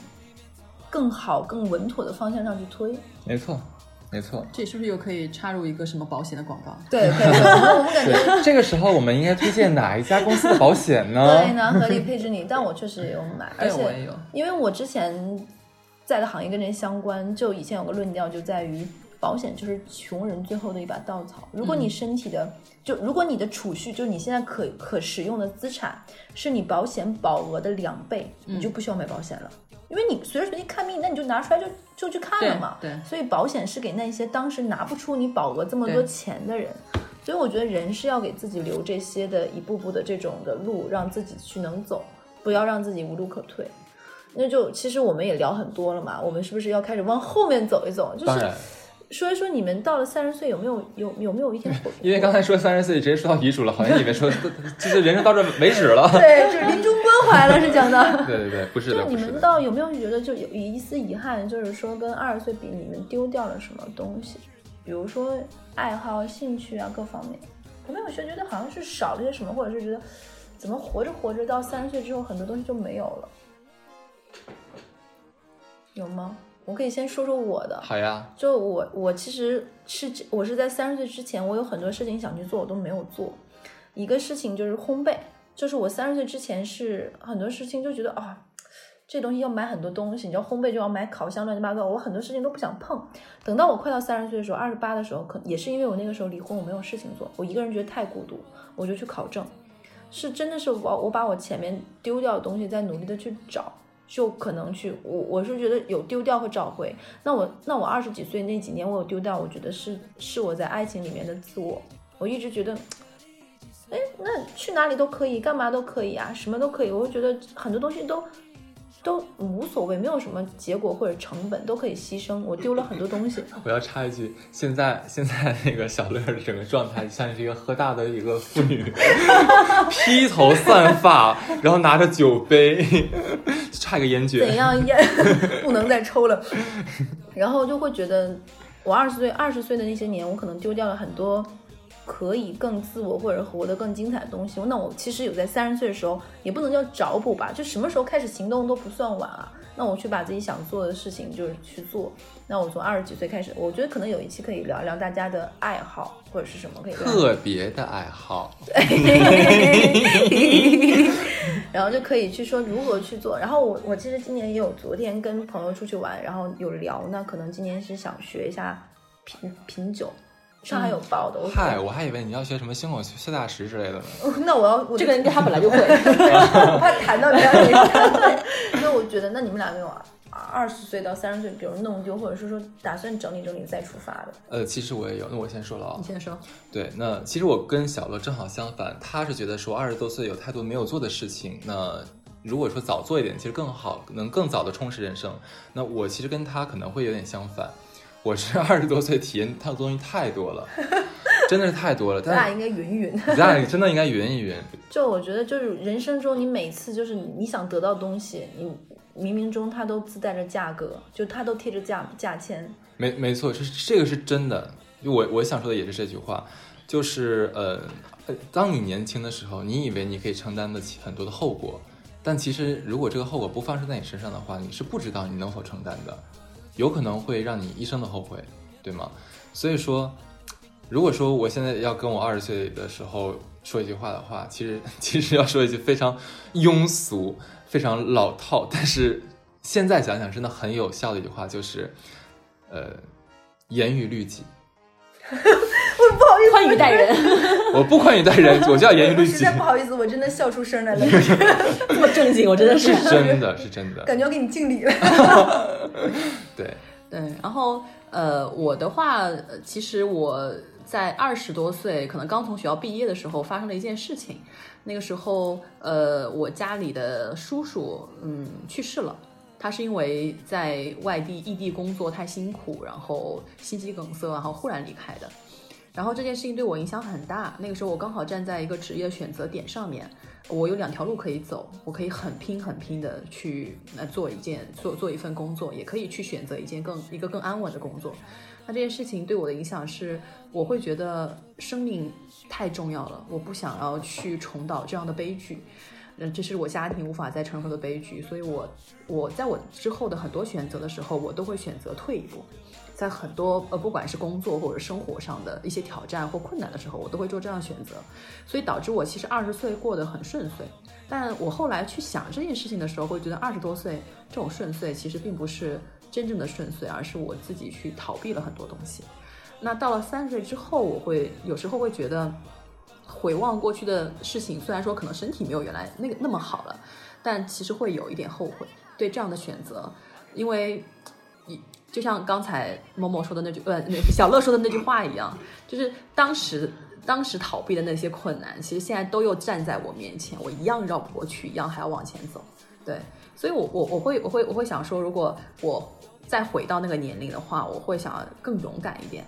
更好、更稳妥的方向上去推，没错，没错。这是不是又可以插入一个什么保险的广告？对，可以。我们感觉这个时候我们应该推荐哪一家公司的保险呢？对，呢，合理配置你。但我确实也有买，而且我也有，因为我之前在的行业跟这相关，就以前有个论调就在于。保险就是穷人最后的一把稻草。如果你身体的，就如果你的储蓄，就是你现在可可使用的资产，是你保险保额的两倍，你就不需要买保险了，因为你随时随地看病，那你就拿出来就就去看了嘛。对，所以保险是给那些当时拿不出你保额这么多钱的人。所以我觉得人是要给自己留这些的一步步的这种的路，让自己去能走，不要让自己无路可退。那就其实我们也聊很多了嘛，我们是不是要开始往后面走一走？就是。说一说你们到了三十岁有没有有有没有一天？因为刚才说三十岁直接说到遗嘱了，好像以为说 就是人生到这为止了。对，就是临终关怀了，是讲的。对对对，不是的。就你们到有没有觉得就有一丝遗憾？就是说跟二十岁比，你们丢掉了什么东西？比如说爱好、兴趣啊，各方面，有没有觉得好像是少了些什么，或者是觉得怎么活着活着到三十岁之后很多东西就没有了？有吗？我可以先说说我的，好呀。就我，我其实是我是在三十岁之前，我有很多事情想去做，我都没有做。一个事情就是烘焙，就是我三十岁之前是很多事情就觉得啊，这东西要买很多东西，你知道烘焙就要买烤箱乱七八糟，我很多事情都不想碰。等到我快到三十岁的时候，二十八的时候，可也是因为我那个时候离婚，我没有事情做，我一个人觉得太孤独，我就去考证，是真的是我我把我前面丢掉的东西在努力的去找。就可能去我我是觉得有丢掉和找回。那我那我二十几岁那几年我有丢掉，我觉得是是我在爱情里面的自我。我一直觉得，哎，那去哪里都可以，干嘛都可以啊，什么都可以。我就觉得很多东西都。都无所谓，没有什么结果或者成本，都可以牺牲。我丢了很多东西。我要插一句，现在现在那个小乐的整个状态像是一个喝大的一个妇女，披头散发，然后拿着酒杯，差一个烟卷。怎样烟 不能再抽了？然后就会觉得，我二十岁二十岁的那些年，我可能丢掉了很多。可以更自我或者活得更精彩的东西，那我其实有在三十岁的时候，也不能叫找补吧，就什么时候开始行动都不算晚啊。那我去把自己想做的事情就是去做。那我从二十几岁开始，我觉得可能有一期可以聊一聊大家的爱好或者是什么可以特别的爱好，然后就可以去说如何去做。然后我我其实今年也有昨天跟朋友出去玩，然后有聊，那可能今年是想学一下品品酒。上海有报的，嗨，我还以为你要学什么星火四大石之类的呢。那我要这个人，他本来就会，我怕谈到别人没谈对。所以我觉得，那你们俩没有啊？二十岁到三十岁，比如弄丢，或者是说打算整理整理再出发的？呃，其实我也有，那我先说了啊。你先说。对，那其实我跟小乐正好相反，他是觉得说二十多岁有太多没有做的事情，那如果说早做一点，其实更好，能更早的充实人生。那我其实跟他可能会有点相反，我是二十多岁体验他的东西太多了，真的是太多了。咱俩应该匀匀，咱俩 真的应该匀一匀。就我觉得，就是人生中你每次就是你想得到东西，你。冥冥中它都自带着价格，就它都贴着价价签。没没错，是这个是真的。我我想说的也是这句话，就是呃，当你年轻的时候，你以为你可以承担得起很多的后果，但其实如果这个后果不发生在你身上的话，你是不知道你能否承担的，有可能会让你一生的后悔，对吗？所以说，如果说我现在要跟我二十岁的时候说一句话的话，其实 其实要说一句非常庸俗。非常老套，但是现在想想真的很有效的一句话就是，呃，严于律己。我不好意思，宽以 待人。我不宽以待人，我叫严于律己。实在不好意思，我真的笑出声来了。这么正经，我真的是真的是真的，感觉要给你敬礼了。对对，然后呃，我的话，其实我在二十多岁，可能刚从学校毕业的时候，发生了一件事情。那个时候，呃，我家里的叔叔，嗯，去世了。他是因为在外地异地工作太辛苦，然后心肌梗塞，然后忽然离开的。然后这件事情对我影响很大。那个时候我刚好站在一个职业选择点上面，我有两条路可以走，我可以很拼很拼的去呃做一件做做一份工作，也可以去选择一件更一个更安稳的工作。那这件事情对我的影响是，我会觉得生命太重要了，我不想要去重蹈这样的悲剧，嗯，这是我家庭无法再承受的悲剧，所以我我在我之后的很多选择的时候，我都会选择退一步，在很多呃不管是工作或者生活上的一些挑战或困难的时候，我都会做这样选择，所以导致我其实二十岁过得很顺遂，但我后来去想这件事情的时候，会觉得二十多岁这种顺遂其实并不是。真正的顺遂，而是我自己去逃避了很多东西。那到了三十岁之后，我会有时候会觉得，回望过去的事情，虽然说可能身体没有原来那个那么好了，但其实会有一点后悔对这样的选择，因为，一就像刚才某某说的那句，呃，那小乐说的那句话一样，就是当时当时逃避的那些困难，其实现在都又站在我面前，我一样绕不过去，一样还要往前走。对，所以我我我会我会我会想说，如果我再回到那个年龄的话，我会想要更勇敢一点，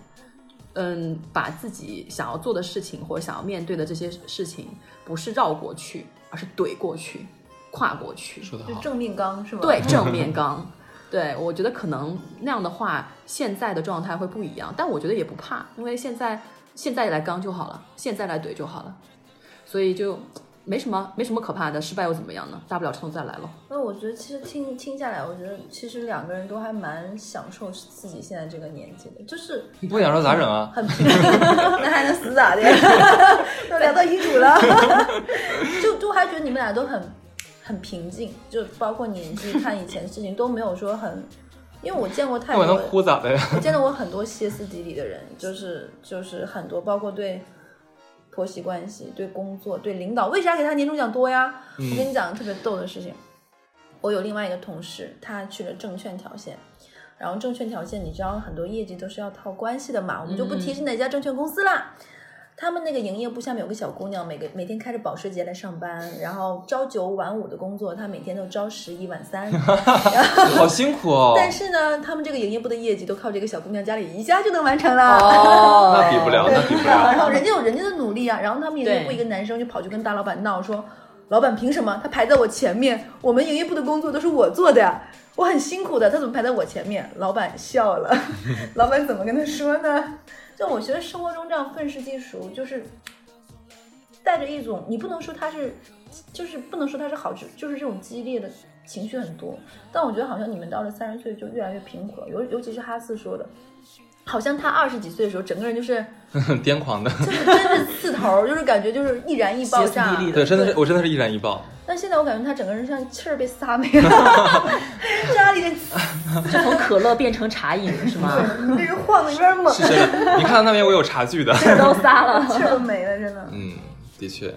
嗯，把自己想要做的事情或者想要面对的这些事情，不是绕过去，而是怼过去，跨过去。说的好，正面刚是吗？对，正面刚。对，我觉得可能那样的话，现在的状态会不一样，但我觉得也不怕，因为现在现在来刚就好了，现在来怼就好了，所以就。没什么，没什么可怕的，失败又怎么样呢？大不了从头再来了。那我觉得其实听听下来，我觉得其实两个人都还蛮享受自己现在这个年纪的，就是你不享受咋整啊？很平，那还能死咋的？都聊到遗嘱了，就就还觉得你们俩都很很平静，就包括年纪看以前事情都没有说很，因为我见过太多，我能哭咋的呀？我见到过很多歇斯底里的人，就是就是很多，包括对。婆媳关系，对工作，对领导，为啥给他年终奖多呀？我跟你讲个特别逗的事情，我有另外一个同事，他去了证券条线，然后证券条线，你知道很多业绩都是要套关系的嘛，我们就不提是哪家证券公司啦。他们那个营业部下面有个小姑娘，每个每天开着保时捷来上班，然后朝九晚五的工作，她每天都朝十一晚三，好辛苦哦。但是呢，他们这个营业部的业绩都靠这个小姑娘家里一下就能完成了，那比不了，那比不了。然后人家有人家的努力啊，然后他们营业部一个男生就跑去跟大老板闹说，老板凭什么他排在我前面？我们营业部的工作都是我做的呀，我很辛苦的，他怎么排在我前面？老板笑了，老板怎么跟他说呢？就我觉得生活中这样愤世嫉俗，就是带着一种你不能说他是，就是不能说他是好，就就是这种激烈的情绪很多。但我觉得好像你们到了三十岁就越来越平和，尤尤其是哈斯说的，好像他二十几岁的时候整个人就是 癫狂的，就是真是刺头，就是感觉就是易燃易爆炸，对，真的是我真的是易燃易爆。但现在我感觉他整个人像气儿被撒没了，家里的 就从可乐变成茶饮是吗？这人晃的有点猛。是真的，你看到那边我有茶具的，气儿都撒了，气儿都没了，真的。嗯，的确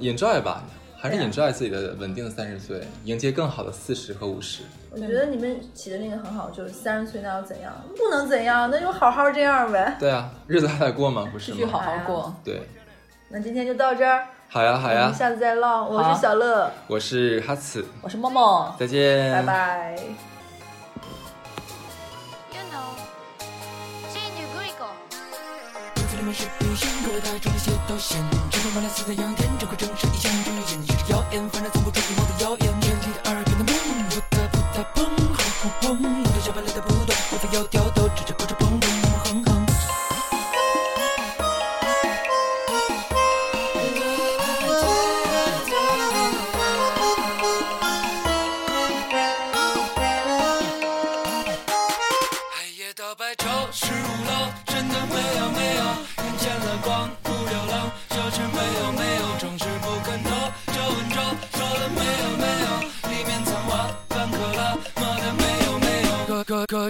，enjoy 吧，还是 enjoy 自己的稳定的三十岁，迎接更好的四十和五十。我觉得你们起的那个很好，就是三十岁那要怎样？不能怎样，那就好好这样呗。对啊，日子还得过嘛？不是继续好吗？好过。对，那今天就到这儿，好呀好呀我们，下次再唠。我是小乐，我是哈茨，我是默默，再见，拜。拜。You know, Gene Grigo. 本子里面是表现，各位大众的写到线，这份本来似在扬言，这块正是一项之言，也是谣言，反正从不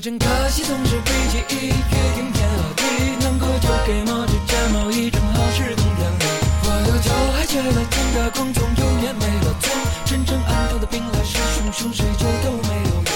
真可惜，总是被记忆决定天和地，难过就给猫吃件猫衣，正好是冬天里。我有脚还缺了天的光，总有年没了错，真正暗淡的病来是穷穷，谁就都没有。